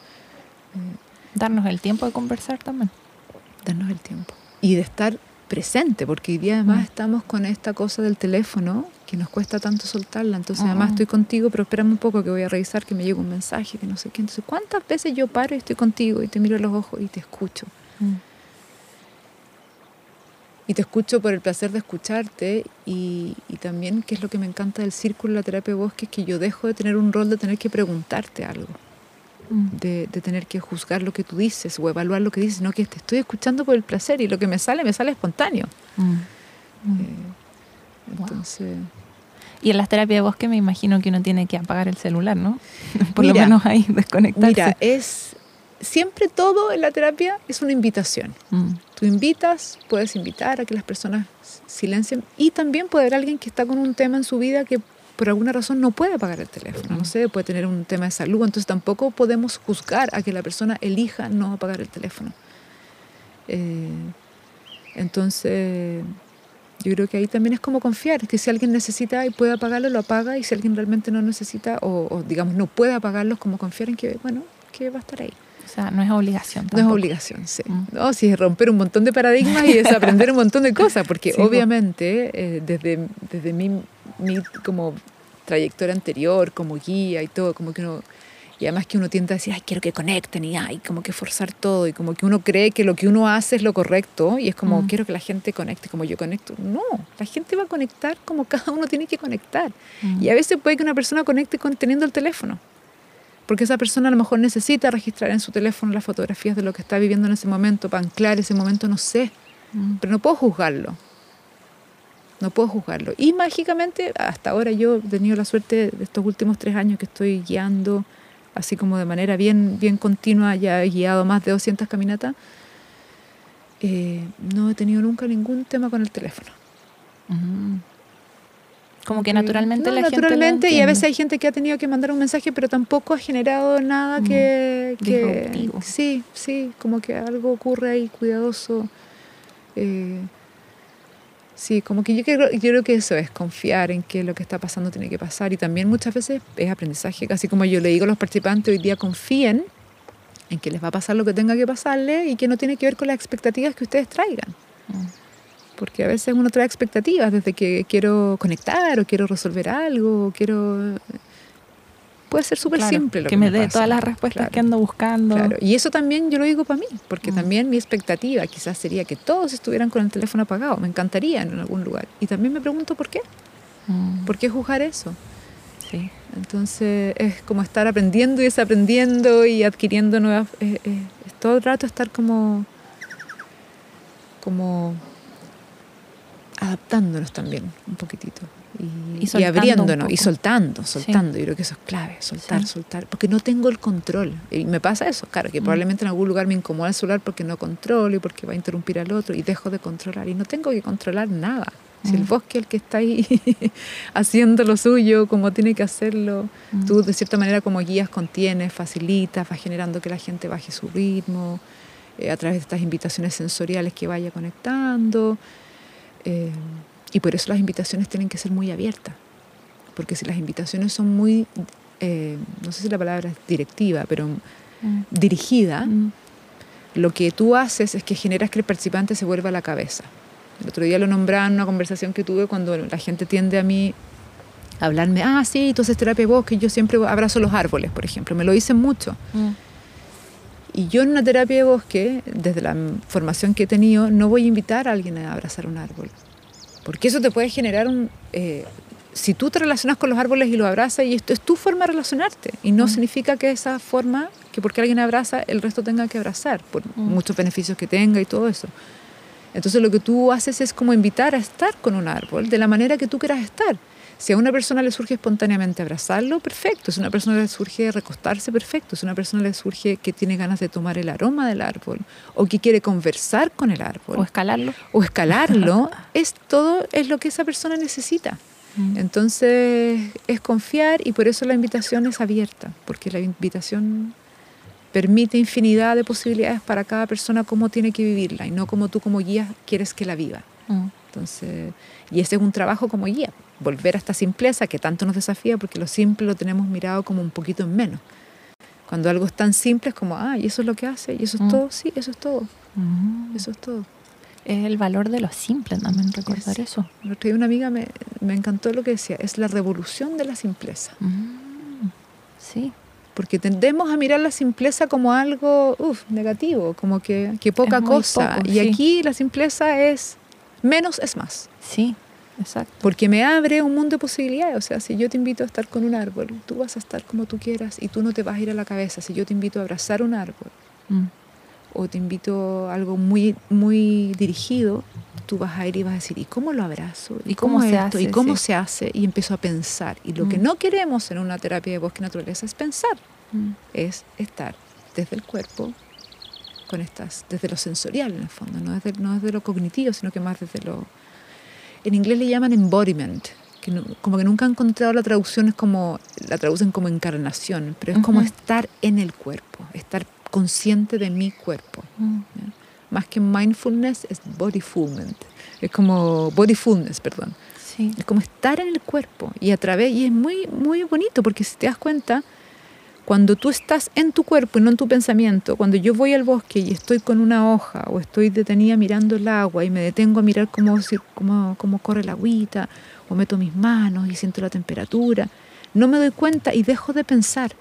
eh, Darnos el tiempo de conversar también. darnos el tiempo. Y de estar presente, porque hoy día además Mm. estamos con esta cosa del teléfono que nos cuesta tanto soltarla. Entonces, Mm. además estoy contigo, pero espérame un poco que voy a revisar que me llega un mensaje, que no sé qué. Entonces, ¿cuántas veces yo paro y estoy contigo y te miro a los ojos y te escucho? Mm. Y te escucho por el placer de escucharte y, y también, que es lo que me encanta del círculo de la terapia de bosque, es que yo dejo de tener un rol de tener que preguntarte algo. Mm. de, de tener que juzgar lo que tú dices o evaluar lo que dices, sino que te estoy escuchando por el placer y lo que me sale, me sale espontáneo. Mm. Mm. Eh, Wow. entonces, Y en las terapias de bosque me imagino que uno tiene que apagar el celular, ¿no? [laughs] Por lo menos ahí desconectarse. mira, es siempre todo en la terapia es una invitación. Mm. Tú invitas, puedes invitar a que las personas silencien y también puede haber alguien que está con un tema en su vida que por alguna razón no puede apagar el teléfono, no Mm. sé, puede tener un tema de salud, entonces tampoco podemos juzgar a que la persona elija no apagar el teléfono. Eh, entonces, yo creo que ahí también es como confiar, que si alguien necesita y puede apagarlo, lo apaga, y si alguien realmente no necesita o, o, digamos no puede apagarlo, es como confiar en que, bueno, que va a estar ahí. Sea, no es obligación. No es obligación, sí. Mm. No, sí, es romper un montón de paradigmas y [laughs] es aprender un montón de cosas, porque obviamente eh, desde, desde mi, mi como trayectoria anterior, como guía y todo, como que uno y además que uno tiende a decir, ay, quiero que conecten y ay, como que forzar todo y como que uno cree que lo que uno hace es lo correcto y es como, mm. quiero que la gente conecte como yo conecto. No, la gente va a conectar como [laughs] cada uno tiene que conectar. Mm. Y a veces puede que una persona conecte con, teniendo el teléfono. Porque esa persona a lo mejor necesita registrar en su teléfono las fotografías de lo que está viviendo en ese momento para anclar ese momento, no sé. Mm. Pero no puedo juzgarlo. No puedo juzgarlo. Y mágicamente, hasta ahora yo he tenido la suerte de estos últimos tres años que estoy guiando así como de manera bien, bien continua, ya he guiado más de 200 caminatas, eh, no he tenido nunca ningún tema con el teléfono. Como que naturalmente la naturalmente, y a veces hay gente que ha tenido que mandar un mensaje, pero tampoco ha generado nada que... que sí, sí, como que algo ocurre ahí cuidadoso. Eh, Sí, como que yo creo, yo creo que eso es confiar en que lo que está pasando tiene que pasar y también muchas veces es aprendizaje, casi como yo le digo a los participantes hoy día confíen en que les va a pasar lo que tenga que pasarle y que no tiene que ver con las expectativas que ustedes traigan. Mm. Porque a veces uno trae expectativas desde que quiero conectar o quiero resolver algo, o quiero puede ser súper simple. Lo que, me, dé todas las respuestas que ando buscando. Claro. Y eso también yo lo digo para mí, porque mm. también mi expectativa quizás sería que todos estuvieran con el teléfono apagado. Me encantaría en algún lugar. Y también me pregunto por qué. Mm. ¿Por qué juzgar eso? Sí. Entonces es como estar aprendiendo y desaprendiendo y adquiriendo nuevas... Eh, eh, todo el rato estar como... como adaptándonos también un poquitito y, abriéndonos y soltando, soltando. Yo creo que eso es clave, soltar, soltar, porque no tengo el control. Y me pasa eso, claro, que mm. probablemente en algún lugar me incomoda el celular porque no controlo y porque va a interrumpir al otro y dejo de controlar. Y no tengo que controlar nada. Si el mm. bosque es el que está ahí [laughs] haciendo lo suyo como tiene que hacerlo, mm. tú de cierta manera como guías contienes, facilitas, vas generando que la gente baje su ritmo eh, a través de estas invitaciones sensoriales que vaya conectando. Eh, y por eso las invitaciones tienen que ser muy abiertas. Porque si las invitaciones son muy, eh, no sé si la palabra es directiva, pero mm. dirigida, mm. lo que tú haces es que generas que el participante se vuelva a la cabeza. El otro día lo nombraba en una conversación que tuve cuando la gente tiende a mí a hablarme, ah, sí, tú haces terapia de bosque, yo siempre abrazo los árboles, por ejemplo. Me lo dicen mucho. Mm. Y yo en una terapia de bosque, desde la formación que he tenido, no voy a invitar a alguien a abrazar un árbol. Porque eso te puede generar un... Eh, si tú te relacionas con los árboles y los abrazas, y esto es tu forma de relacionarte, y no mm. significa que esa forma, que porque alguien abraza, el resto tenga que abrazar, por mm. muchos beneficios que tenga y todo eso. Entonces lo que tú haces es como invitar a estar con un árbol de la manera que tú quieras estar. Si a una persona le surge espontáneamente abrazarlo, perfecto. Si a una persona le surge recostarse, perfecto. Si a una persona le surge que tiene ganas de tomar el aroma del árbol o que quiere conversar con el árbol. O escalarlo. O escalarlo, [laughs] es todo es lo que esa persona necesita. Mm. Entonces es confiar y por eso la invitación es abierta, porque la invitación permite infinidad de posibilidades para cada persona cómo tiene que vivirla y no como tú como guía quieres que la viva. Mm. Entonces, y ese es un trabajo como guía volver a esta simpleza que tanto nos desafía porque lo simple lo tenemos mirado como un poquito en menos. Cuando algo es tan simple es como, ah, y eso es lo que hace, y eso es mm. todo, sí, eso es todo. Mm. Eso es todo. Es el valor de lo simple también, recordar eso. El otro día una amiga me, me, encantó lo que decía, es la revolución de la simpleza. Mm. Sí. Porque tendemos a mirar la simpleza como algo uf, negativo, como que, que poca cosa. y aquí la simpleza es menos es más. Sí, Exacto. Porque me abre un mundo de posibilidades. O sea, si yo te invito a estar con un árbol, tú vas a estar como tú quieras y tú no te vas a ir a la cabeza. Si yo te invito a abrazar un árbol mm. o te invito a algo muy, muy dirigido, tú vas a ir y vas a decir, ¿y cómo lo abrazo? ¿Y, cómo, se hace? ¿Y cómo se hace? Y empiezo a pensar. Y lo que mm. no queremos en una terapia de bosque naturaleza es pensar, mm. es estar desde el cuerpo con estas, desde lo sensorial en el fondo, no desde, no desde lo cognitivo, sino que más desde lo en inglés le llaman embodiment, que como que nunca han encontrado la traducción, es como, la traducen como encarnación, pero es como estar en el cuerpo, estar consciente de mi cuerpo. Mm. Más que mindfulness es bodyfulness, es como bodyfulness, perdón. Es como estar en el cuerpo y a través, y es muy, muy bonito porque si te das cuenta, cuando tú estás en tu cuerpo y no en tu pensamiento, cuando yo voy al bosque y estoy con una hoja o estoy detenida mirando el agua y me detengo a mirar cómo, cómo, cómo corre la agüita o meto mis manos y siento la temperatura, no me doy cuenta y dejo de pensar.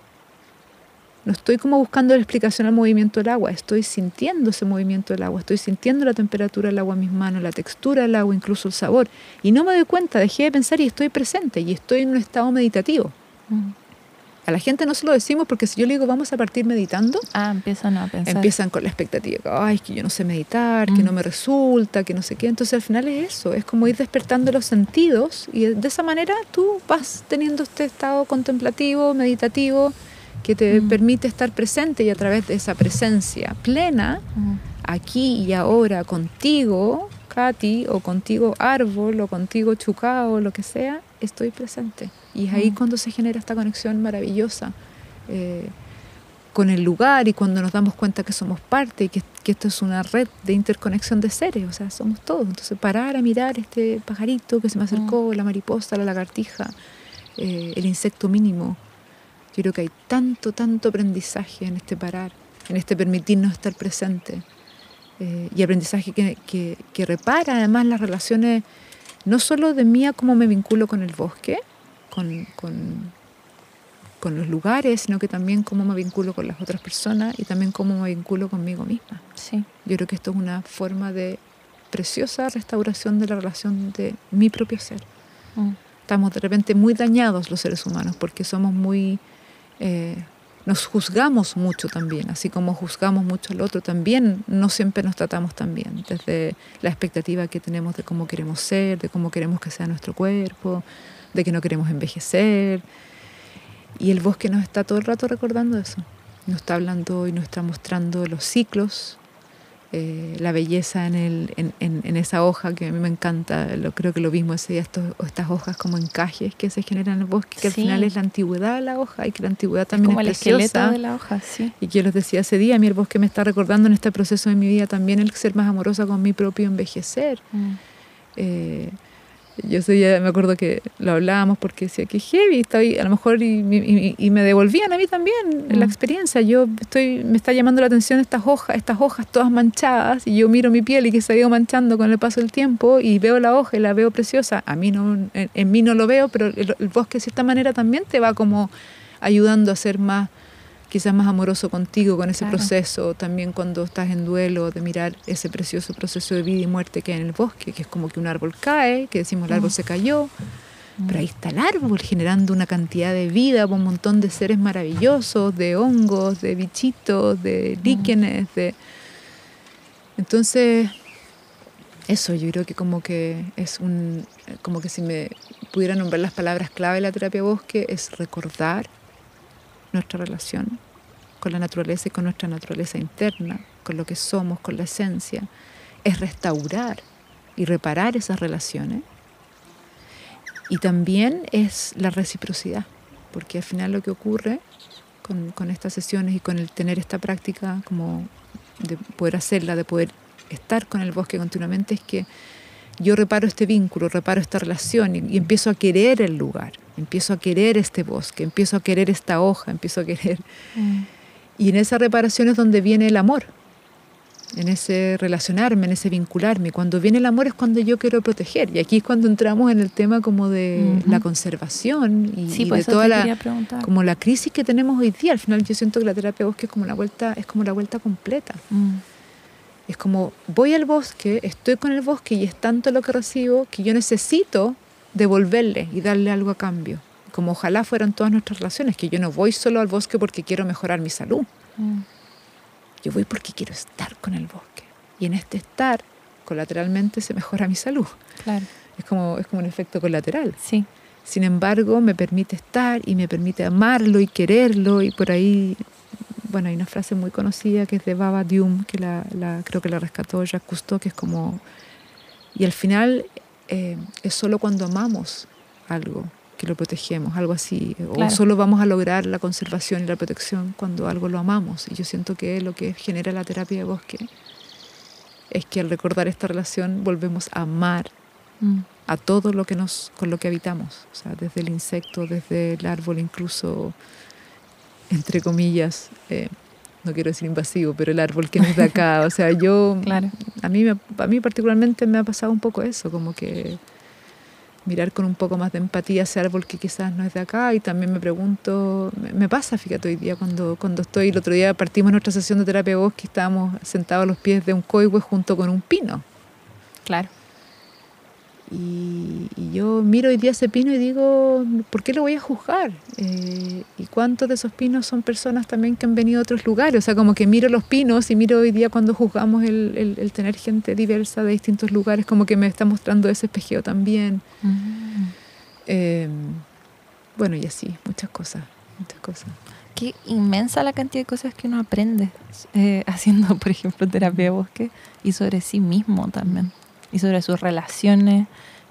No estoy como buscando la explicación al movimiento del agua, estoy sintiendo ese movimiento del agua, estoy sintiendo la temperatura del agua en mis manos, la textura del agua, incluso el sabor. Y no me doy cuenta, dejé de pensar y estoy presente y estoy en un estado meditativo. Mm. A la gente no se lo decimos porque si yo le digo vamos a partir meditando, ah, empiezan a pensar. Empiezan con la expectativa, ay, que yo no sé meditar, que no mm. me resulta, que no sé qué. Entonces al final es eso, es como ir despertando los sentidos y de esa manera tú vas teniendo este estado contemplativo, meditativo, que te mm. permite estar presente y a través de esa presencia plena, mm. aquí y ahora contigo, Katy, o contigo árbol, o contigo chucao, lo que sea, estoy presente. Y es ahí mm. cuando se genera esta conexión maravillosa eh, con el lugar y cuando nos damos cuenta que somos parte y que, esto es una red de interconexión de seres, o sea, somos todos. Entonces parar a mirar este pajarito que se me acercó, mm. la mariposa, la lagartija, eh, el insecto mínimo. Yo creo que hay tanto, tanto aprendizaje en este parar, en este permitirnos estar presente. Eh, y aprendizaje que, que, que repara además las relaciones no solo de mí a cómo me vinculo con el bosque, con, con, con, los lugares, sino que también cómo me vinculo con las otras personas y también cómo me vinculo conmigo misma. Sí. Yo creo que esto es una forma de preciosa restauración de la relación de mi propio ser. Mm. Estamos de repente muy dañados los seres humanos porque somos muy... Eh, nos juzgamos mucho también, así como juzgamos mucho al otro, también no siempre nos tratamos tan bien, desde la expectativa que tenemos de cómo queremos ser, de cómo queremos que sea nuestro cuerpo, de que no queremos envejecer. Y el bosque nos está todo el rato recordando eso, nos está hablando y nos está mostrando los ciclos eh, la belleza en, el, en, en, esa hoja que a mí me encanta, lo, creo que lo mismo ese día, estas hojas como encajes que se generan en el bosque, que al final es la antigüedad de la hoja y que la antigüedad también es, como el esqueleto de la hoja, sí. Y que yo les decía ese día, a mí el bosque me está recordando en este proceso de mi vida también el ser más amorosa con mi propio envejecer. Mm. Eh, yo me acuerdo que lo hablábamos porque decía que heavy, está a lo mejor y, y, me devolvían a mí también la mm. experiencia. Yo estoy, me está llamando la atención estas hojas, estas hojas todas manchadas y yo miro mi piel y que se ha ido manchando con el paso del tiempo y veo la hoja y la veo preciosa. A mí no, en, mí no lo veo, pero el, el, bosque de cierta manera también te va como ayudando a ser más quizás más amoroso contigo con ese proceso, también cuando estás en duelo, de mirar ese precioso proceso de vida y muerte que hay en el bosque, que es como que un árbol cae, que decimos el árbol mm. se cayó, mm. pero ahí está el árbol generando una cantidad de vida, un montón de seres maravillosos, de hongos, de bichitos, de mm. líquenes, de... Entonces, eso yo creo que como que es un, como que si me pudiera nombrar las palabras clave de la terapia bosque, es recordar, nuestra relación con la naturaleza y con nuestra naturaleza interna, con lo que somos, con la esencia, es restaurar y reparar esas relaciones. Y también es la reciprocidad, porque al final lo que ocurre con, estas sesiones y con el tener esta práctica como de poder hacerla, de poder estar con el bosque continuamente, es que yo reparo este vínculo, reparo esta relación y, empiezo a querer el lugar, empiezo a querer este bosque, empiezo a querer esta hoja, empiezo a querer... Mm. Y en esa reparación es donde viene el amor, en ese relacionarme, en ese vincularme. Cuando viene el amor es cuando yo quiero proteger. Y aquí es cuando entramos en el tema como de la conservación y, pues de toda la como la crisis que tenemos hoy día. Al final yo siento que la terapia bosque es como la vuelta, es como la vuelta completa. Mm. Es como voy al bosque, estoy con el bosque y es tanto lo que recibo que yo necesito devolverle y darle algo a cambio. Como ojalá fueran todas nuestras relaciones, que yo no voy solo al bosque porque quiero mejorar mi salud. Mm. Yo voy porque quiero estar con el bosque. Y en este estar, colateralmente, se mejora mi salud. Claro. Es como, es como un efecto colateral. Sí. Sin embargo, me permite estar y me permite amarlo y quererlo y por ahí bueno, hay una frase muy conocida que es de Baba Dium, que la, creo que la rescató Jacques Cousteau, que es como, y al final eh, es solo cuando amamos algo que lo protegemos, algo así, o solo vamos a lograr la conservación y la protección cuando algo lo amamos. Y yo siento que lo que genera la terapia de bosque es que al recordar esta relación volvemos a amar mm. a todo lo que nos, con lo que habitamos, o sea, desde el insecto, desde el árbol, incluso entre comillas, eh, no quiero decir invasivo, pero el árbol que no es de acá. O sea, yo, [laughs] Claro. a mí, me- a mí particularmente me ha pasado un poco eso, como que mirar con un poco más de empatía ese árbol que quizás no es de acá y también me pregunto, me, me pasa, fíjate, hoy día cuando, cuando estoy, el otro día partimos nuestra sesión de terapia bosque y estábamos sentados a los pies de un coihue junto con un pino. Claro. Y, y yo miro hoy día ese pino y digo, ¿por qué lo voy a juzgar? Eh, ¿Y cuántos de esos pinos son personas también que han venido a otros lugares? O sea, como que miro los pinos y miro hoy día cuando juzgamos el, el- el tener gente diversa de distintos lugares, como que me está mostrando ese espejeo también. Mm. Eh, bueno, y así, muchas cosas, muchas cosas. Qué inmensa la cantidad de cosas que uno aprende eh, [laughs] haciendo, por ejemplo, terapia de bosque y sobre sí mismo también. Y sobre sus relaciones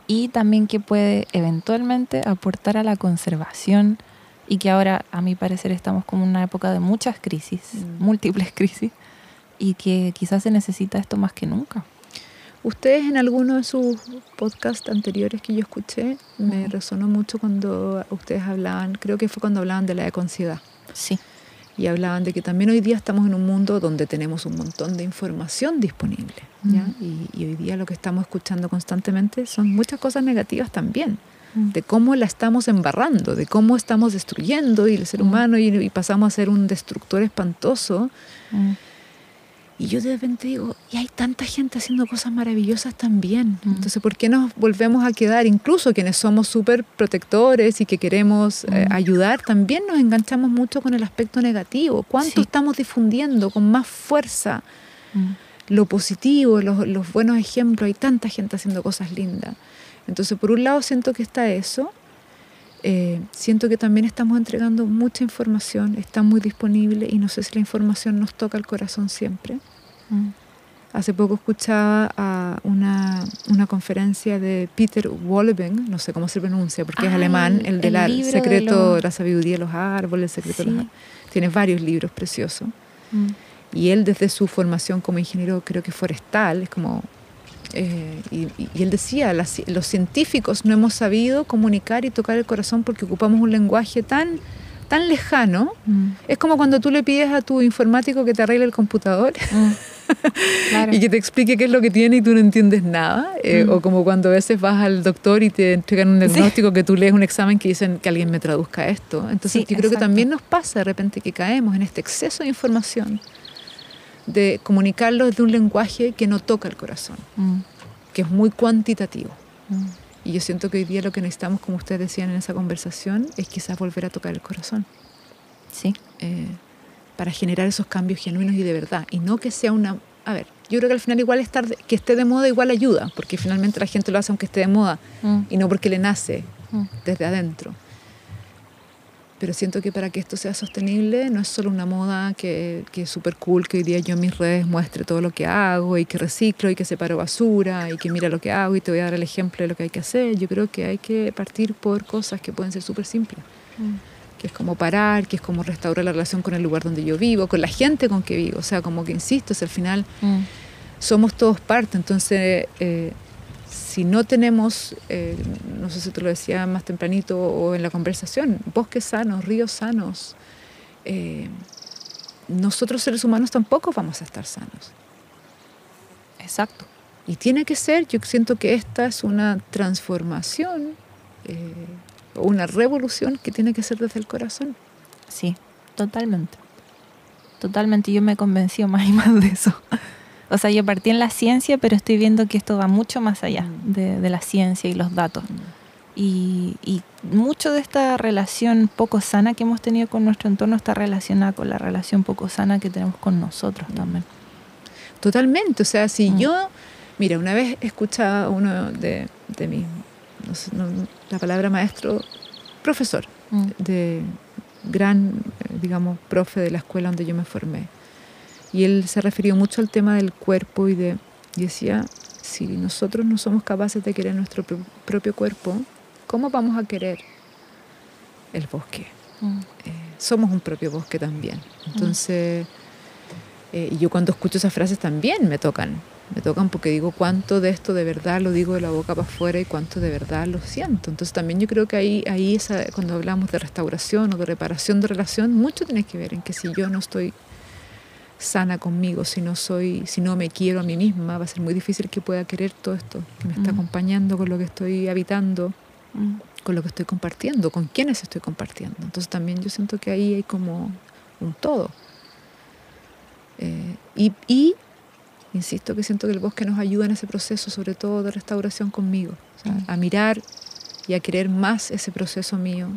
y también que puede eventualmente aportar a la conservación y que ahora, a mi parecer, estamos como en una época de muchas crisis, Mm. múltiples crisis, y que quizás se necesita esto más que nunca. Ustedes en alguno de sus podcasts anteriores que yo escuché, me Ujú. resonó mucho cuando ustedes hablaban, creo que fue cuando hablaban de la ecoansiedad. Sí. Y hablaban de que también hoy día estamos en un mundo donde tenemos un montón de información disponible. ¿ya? Mm. Y, y hoy día lo que estamos escuchando constantemente son muchas cosas negativas también, Mm. de cómo la estamos embarrando, de cómo estamos destruyendo y el ser Mm. humano y, y pasamos a ser un destructor espantoso. Y yo de repente digo, y hay tanta gente haciendo cosas maravillosas también. Mm. Entonces, ¿por qué nos volvemos a quedar, incluso quienes somos súper protectores y que queremos eh, ayudar, también nos enganchamos mucho con el aspecto negativo? ¿Cuánto Sí. estamos difundiendo con más fuerza Mm. lo positivo, los, los buenos ejemplos? Hay tanta gente haciendo cosas lindas. Entonces, por un lado, siento que está eso. Eh, siento que también estamos entregando mucha información, está muy disponible y no sé si la información nos toca el corazón siempre. Mm. Hace poco escuchaba a una, una conferencia de Peter Wolleben, no sé cómo se pronuncia porque es Ah, alemán, el- el del de secreto, los- la sabiduría de los árboles, el secreto de los Sí. ar- Tiene varios libros preciosos. Mm. Y él desde su formación como ingeniero, creo que forestal, es como... eh, y, él decía, las- los científicos no hemos sabido comunicar y tocar el corazón porque ocupamos un lenguaje tan, tan lejano. Mm. Es como cuando tú le pides a tu informático que te arregle el computador Mm. [laughs] Claro. y que te explique qué es lo que tiene y tú no entiendes nada. Eh, Mm. O como cuando a veces vas al doctor y te entregan un diagnóstico que tú lees un examen que dicen que alguien me traduzca esto. Entonces Sí, yo creo que también nos pasa de repente que caemos en este exceso de información, de comunicarlo desde un lenguaje que no toca el corazón, Mm. que es muy cuantitativo. Mm. Y yo siento que hoy día lo que necesitamos, como ustedes decían en esa conversación, es quizás volver a tocar el corazón. Sí. eh, para generar esos cambios genuinos y de verdad. Y no que sea una... A ver, yo creo que al final igual estar que esté de moda igual ayuda, porque finalmente la gente lo hace aunque esté de moda Mm. y no porque le nace Mm. desde adentro. Pero siento que para que esto sea sostenible no es solo una moda que, que es súper cool, que hoy día yo en mis redes muestre todo lo que hago y que reciclo y que separo basura y que mira lo que hago y te voy a dar el ejemplo de lo que hay que hacer. Yo creo que hay que partir por cosas que pueden ser súper simples Mm. que es como parar, que es como restaurar la relación con el lugar donde yo vivo, con la gente con que vivo. O sea, como que insisto, es al final Mm. somos todos parte. Entonces, eh, si no tenemos, eh, no sé si te lo decía más tempranito o en la conversación, bosques sanos, ríos sanos, eh, nosotros seres humanos tampoco vamos a estar sanos. Exacto. Y tiene que ser, yo siento que esta es una transformación eh, o una revolución que tiene que ser desde el corazón. Sí, totalmente. Totalmente, yo me he convencido más y más de eso. O sea, yo partí en la ciencia, pero estoy viendo que esto va mucho más allá Mm. de, de la ciencia y los datos. Y, y mucho de esta relación poco sana que hemos tenido con nuestro entorno está relacionada con la relación poco sana que tenemos con nosotros también. Totalmente, o sea, si Mm. yo, mira, una vez escuchaba a uno de, de mis, no sé, no, la palabra maestro, profesor, Mm. de gran, eh, digamos, profe de la escuela donde yo me formé. Y él se refirió mucho al tema del cuerpo y, de, y decía, si nosotros no somos capaces de querer nuestro pro- propio cuerpo, ¿cómo vamos a querer el bosque? Mm. eh, somos un propio bosque también. Entonces, eh, y yo cuando escucho esas frases también me tocan, me tocan porque digo cuánto de esto de verdad lo digo de la boca para afuera y cuánto de verdad lo siento. Entonces también yo creo que ahí, ahí esa, cuando hablamos de restauración o de reparación de relación, mucho tiene que ver en que si yo no estoy sana conmigo, si no soy, si no me quiero a mí misma, va a ser muy difícil que pueda querer todo esto que me está Mm. acompañando con lo que estoy habitando, Mm. con lo que estoy compartiendo, con quienes estoy compartiendo. Entonces también yo siento que ahí hay como un todo. Eh, y, y, insisto que siento que el bosque nos ayuda en ese proceso, sobre todo de restauración conmigo, o sea, Mm. a mirar y a querer más ese proceso mío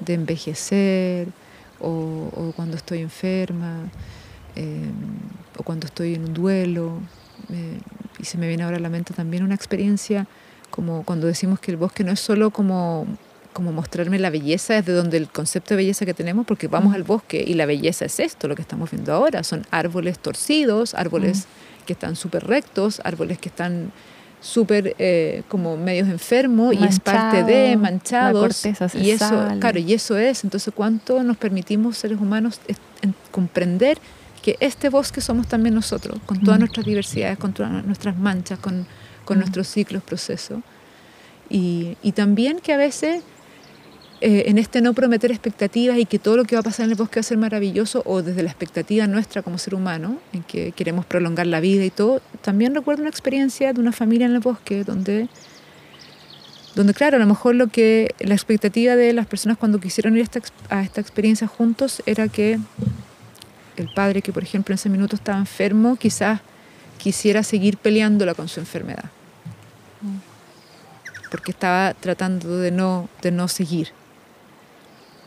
de envejecer o, o cuando estoy enferma eh, o cuando estoy en un duelo. eh, y se me viene ahora a la mente también una experiencia como cuando decimos que el bosque no es solo como como mostrarme la belleza desde donde el concepto de belleza que tenemos, porque vamos Mm. al bosque y la belleza es esto, lo que estamos viendo ahora, son árboles torcidos, árboles que están súper rectos, árboles que están súper eh, como medios enfermos y es parte de manchados y eso sale. claro y eso es entonces cuánto nos permitimos seres humanos es- en- comprender que este bosque somos también nosotros con todas Mm. nuestras diversidades con todas nuestras manchas con, con Mm. nuestros ciclos procesos y, y también que a veces eh, en este no prometer expectativas y que todo lo que va a pasar en el bosque va a ser maravilloso o desde la expectativa nuestra como ser humano, en que queremos prolongar la vida y todo, también recuerdo una experiencia de una familia en el bosque donde, donde claro, a lo mejor lo que la expectativa de las personas cuando quisieron ir a esta, a esta experiencia juntos era que el padre que por ejemplo en ese minuto estaba enfermo quizás quisiera seguir peleándola con su enfermedad porque estaba tratando de no, de no seguir.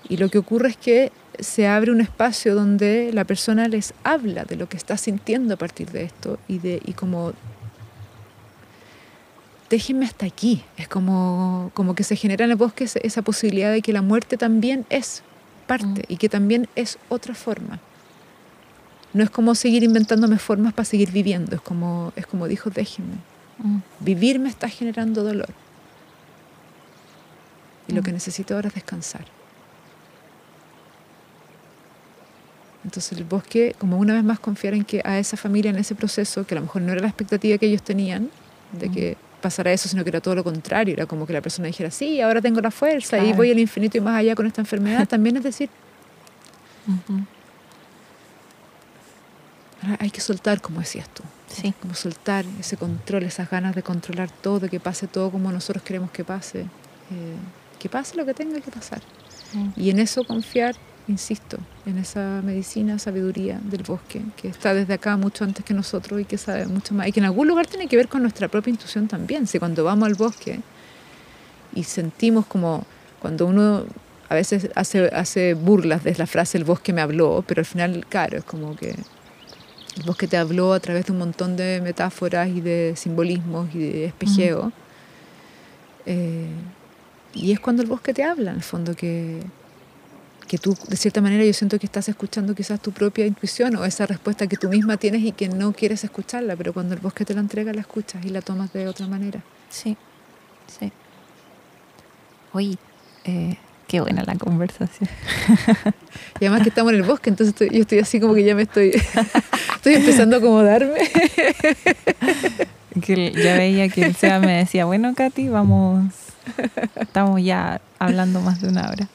Y lo que ocurre es que se abre un espacio donde la persona les habla de lo que está sintiendo a partir de esto y, de, y como déjenme hasta aquí. Es como, como que se genera en el bosque esa- posibilidad de que la muerte también es parte y que también es otra forma. No es como seguir inventándome formas para seguir viviendo, es como, es como dijo, déjenme. Mm. Vivir me está generando dolor. Y lo Mm. que necesito ahora es descansar. Entonces el bosque, como una vez más confiar en que a esa familia en ese proceso, que a lo mejor no era la expectativa que ellos tenían de que pasara eso, sino que era todo lo contrario, era como que la persona dijera, sí, ahora tengo la fuerza y Claro. voy al infinito y más allá con esta enfermedad, [laughs] también es decir, Ujú. ahora hay que soltar, como decías tú, Sí. como soltar ese control, esas ganas de controlar todo, de que pase todo como nosotros queremos que pase, eh, que pase lo que tenga que pasar. Y en eso confiar, insisto, en esa medicina, sabiduría del bosque, que está desde acá mucho antes que nosotros y que sabe mucho más. Y que en algún lugar tiene que ver con nuestra propia intuición también. Si cuando vamos al bosque y sentimos como cuando uno a veces hace, hace burlas de la frase el bosque me habló, pero al final, claro, es como que el bosque te habló a través de un montón de metáforas y de simbolismos y de espejeo. Eh, y es cuando el bosque te habla, en el fondo, que, que tú, de cierta manera, yo siento que estás escuchando quizás tu propia intuición o esa respuesta que tú misma tienes y que no quieres escucharla, pero cuando el bosque te la entrega, la escuchas y la tomas de otra manera. Sí, sí. Oye, eh, qué buena la conversación. Y además que estamos en el bosque, entonces estoy- yo estoy así como que ya me estoy, [laughs] estoy empezando a acomodarme. Que ya veía que el Seba me decía, bueno, Katy, vamos, estamos ya hablando más de una hora.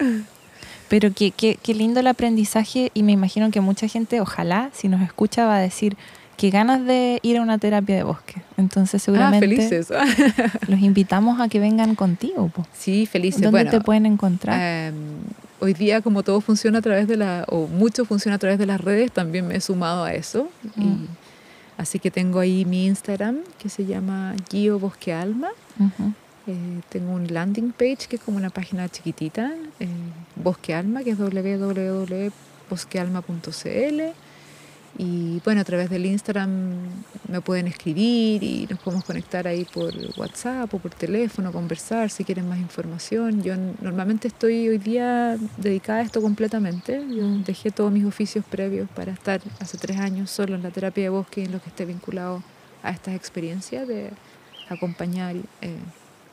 Pero qué, qué, qué lindo el aprendizaje y me imagino que mucha gente, ojalá, si nos escucha, va a decir que ganas de ir a una terapia de bosque. Entonces Ah, seguramente felices. [laughs] los invitamos a que vengan contigo. po. Sí, felices. ¿Dónde bueno, te pueden encontrar? eh, hoy día, como todo funciona a través de la, o mucho funciona a través de las redes, también me he sumado a eso. Y, Mm. así que tengo ahí mi Instagram, que se llama Gio Bosque Alma. Eh, tengo un landing page que es como una página chiquitita, eh, Bosque Alma, que es www.bosquealma.cl. Y bueno, a través del Instagram me pueden escribir y nos podemos conectar ahí por WhatsApp o por teléfono, conversar si quieren más información. Yo normalmente estoy hoy día dedicada a esto completamente. Yo dejé todos mis oficios previos para estar hace tres años solo en la terapia de bosque y en lo que esté vinculado a estas experiencias de acompañar eh,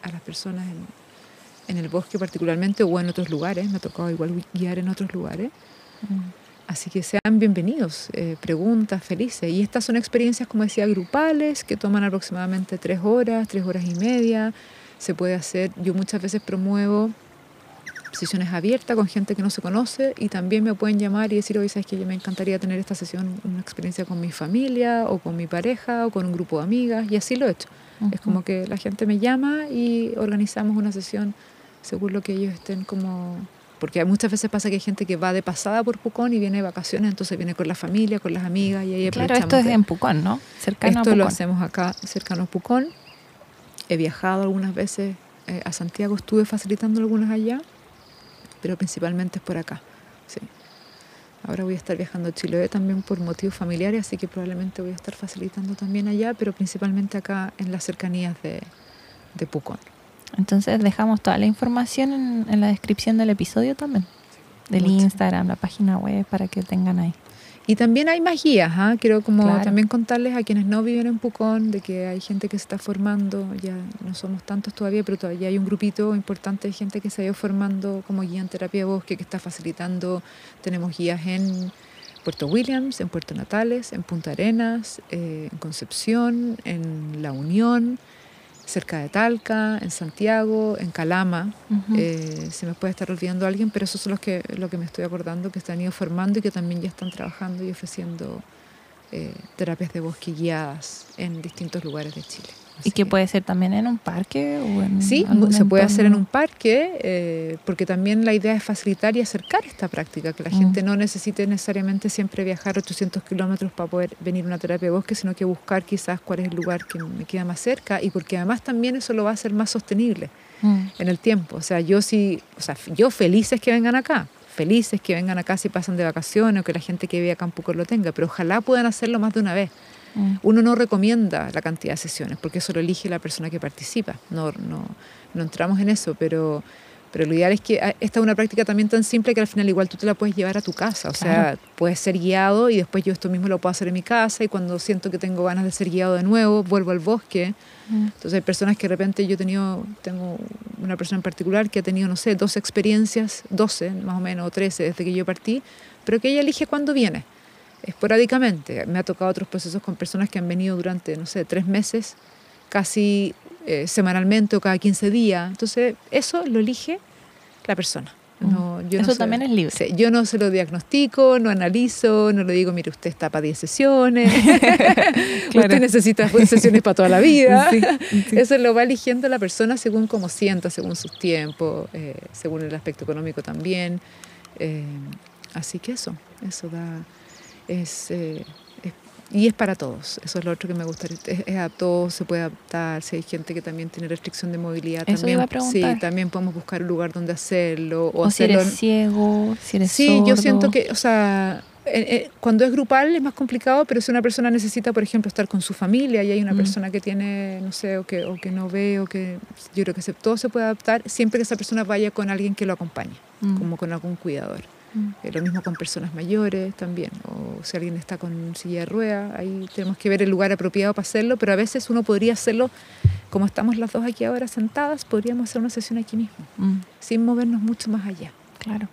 a las personas en, en el bosque particularmente o en otros lugares. Me ha tocado igual guiar en otros lugares. Mm. Así que sean bienvenidos, eh, preguntas, felices. Y estas son experiencias, como decía, grupales, que toman aproximadamente tres horas, tres horas y media. Se puede hacer, yo muchas veces promuevo sesiones abiertas con gente que no se conoce y también me pueden llamar y decir, oye, sabes que yo me encantaría tener esta sesión, una experiencia con mi familia o con mi pareja o con un grupo de amigas y así lo he hecho. Es como que la gente me llama y organizamos una sesión según lo que ellos estén como porque muchas veces pasa que hay gente que va de pasada por Pucón y viene de vacaciones, entonces viene con la familia, con las amigas y ahí Claro, esto es en Pucón, ¿no? Cercano esto lo hacemos acá, cercano a Pucón. He viajado algunas veces eh, a Santiago, estuve facilitando algunas allá, pero principalmente es por acá. Sí. Ahora voy a estar viajando a Chiloé también por motivos familiares, así que probablemente voy a estar facilitando también allá, pero principalmente acá en las cercanías de, de Pucón. Entonces dejamos toda la información en, la descripción del episodio también, del Instagram, la página web, para que tengan ahí. Y también hay más guías, ¿ah? quiero como también contarles a quienes no viven en Pucón de que hay gente que se está formando, ya no somos tantos todavía, pero todavía hay un grupito importante de gente que se ha ido formando como guía en terapia de bosque, que está facilitando, tenemos guías en Puerto Williams, en Puerto Natales, en Punta Arenas, eh, en Concepción, en La Unión, cerca de Talca, en Santiago, en Calama. Eh, se me puede estar olvidando alguien, pero esos son los que, lo que me estoy acordando, que están ido formando y que también ya están trabajando y ofreciendo eh, terapias de bosque guiadas en distintos lugares de Chile. ¿Y que puede ser también en un parque? O en sí, se puede hacer en un parque, eh, porque también la idea es facilitar y acercar esta práctica, que la mm. gente no necesite necesariamente siempre viajar 800 kilómetros para poder venir a una terapia de bosque, sino que buscar quizás cuál es el lugar que me queda más cerca y porque además también eso lo va a hacer más sostenible mm. en el tiempo. O sea, yo sí, o sea, yo felices que vengan acá, felices que vengan acá si pasan de vacaciones o que la gente que vive acá en Pucón lo tenga, pero ojalá puedan hacerlo más de una vez. Mm. Uno no recomienda la cantidad de sesiones porque eso lo elige la persona que participa. No, no, no entramos en eso, pero, pero lo ideal es que ah, esta es una práctica también tan simple que al final igual tú te la puedes llevar a tu casa. O sea, puedes ser guiado y después yo esto mismo lo puedo hacer en mi casa y cuando siento que tengo ganas de ser guiado de nuevo, vuelvo al bosque. Mm. Entonces hay personas que de repente yo he tenido, tengo una persona en particular que ha tenido, no sé, 12 experiencias, 12 más o menos, o 13 desde que yo partí, pero que ella elige cuándo viene esporádicamente. Me ha tocado otros procesos con personas que han venido durante, no sé, tres meses, casi eh, semanalmente o cada 15 días. Entonces, eso lo elige la persona. No, yo eso también es libre. yo no se lo diagnostico, no analizo, no le digo, mire, usted está para 10 sesiones, [laughs] usted necesita sesiones para toda la vida. [laughs] Eso lo va eligiendo la persona según cómo sienta, según sus tiempos, eh, según el aspecto económico también. Eh, así que eso, eso da, eh, es, y es para todos. Eso es lo otro que me gustaría. Es, a todos, se puede adaptar. Si hay gente que también tiene restricción de movilidad, también, sí, también podemos buscar un lugar donde hacerlo. O, si eres ciego, si eres Sí, yo siento que, o sea, eh, eh, cuando es grupal es más complicado, pero si una persona necesita, por ejemplo, estar con su familia y hay una mm. persona que tiene, no sé, o que, o que no ve, o que yo creo que se, todo se puede adaptar, siempre que esa persona vaya con alguien que lo acompañe, mm. como con algún cuidador. Mm. Eh, lo mismo con personas mayores también, o si alguien está con silla de ruedas, ahí tenemos que ver el lugar apropiado para hacerlo, pero a veces uno podría hacerlo, como estamos las dos aquí ahora sentadas, podríamos hacer una sesión aquí mismo, mm. sin movernos mucho más allá. Claro.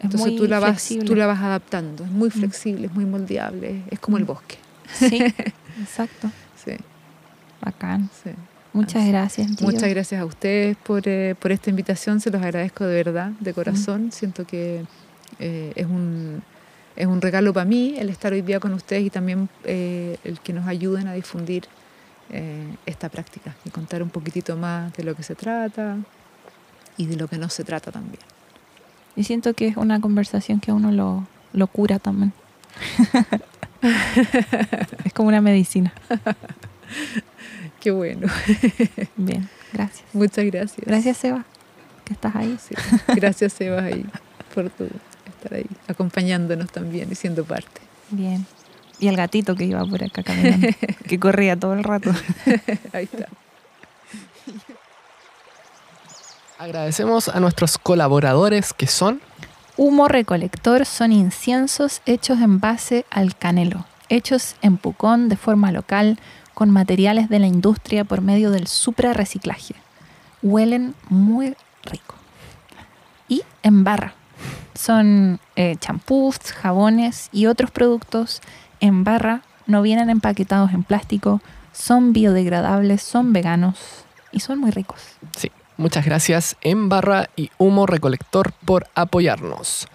Entonces tú la, vas, tú la vas adaptando, es muy mm. flexible, es muy moldeable, es como el bosque. Sí, [laughs] exacto. Sí. Bacán. Sí. Muchas gracias. Muchas gracias a ustedes por, eh, por, esta invitación, se los agradezco de verdad, de corazón. Siento que eh, es, un, es un regalo para mí el estar hoy día con ustedes y también eh, el que nos ayuden a difundir esta práctica y contar un poquitito más de lo que se trata y de lo que no se trata también. Y siento que es una conversación que uno lo, lo cura también. [laughs] es como una medicina. [laughs] Qué bueno. [laughs] Bien, gracias. Muchas gracias. Gracias, Seba, que estás ahí. Gracias, Seba, ahí, por tu estar ahí, acompañándonos también y siendo parte. Bien. Y el gatito que iba por acá caminando, [laughs] que corría todo el rato. [laughs] ahí está. Agradecemos a nuestros colaboradores que son... Humo recolector son inciensos hechos en base al canelo, hechos en Pucón de forma local, con materiales de la industria por medio del supra-reciclaje. Huelen muy rico. Y en barra. Son eh, champús, jabones y otros productos en barra, no vienen empaquetados en plástico, son biodegradables, son veganos y son muy ricos. Sí, muchas gracias en barra y humo recolector por apoyarnos.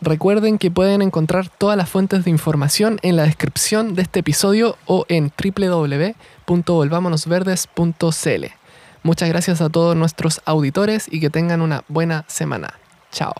Recuerden que pueden encontrar todas las fuentes de información en la descripción de este episodio o en www.volvamonosverdes.cl. Muchas gracias a todos nuestros auditores y que tengan una buena semana. Chao.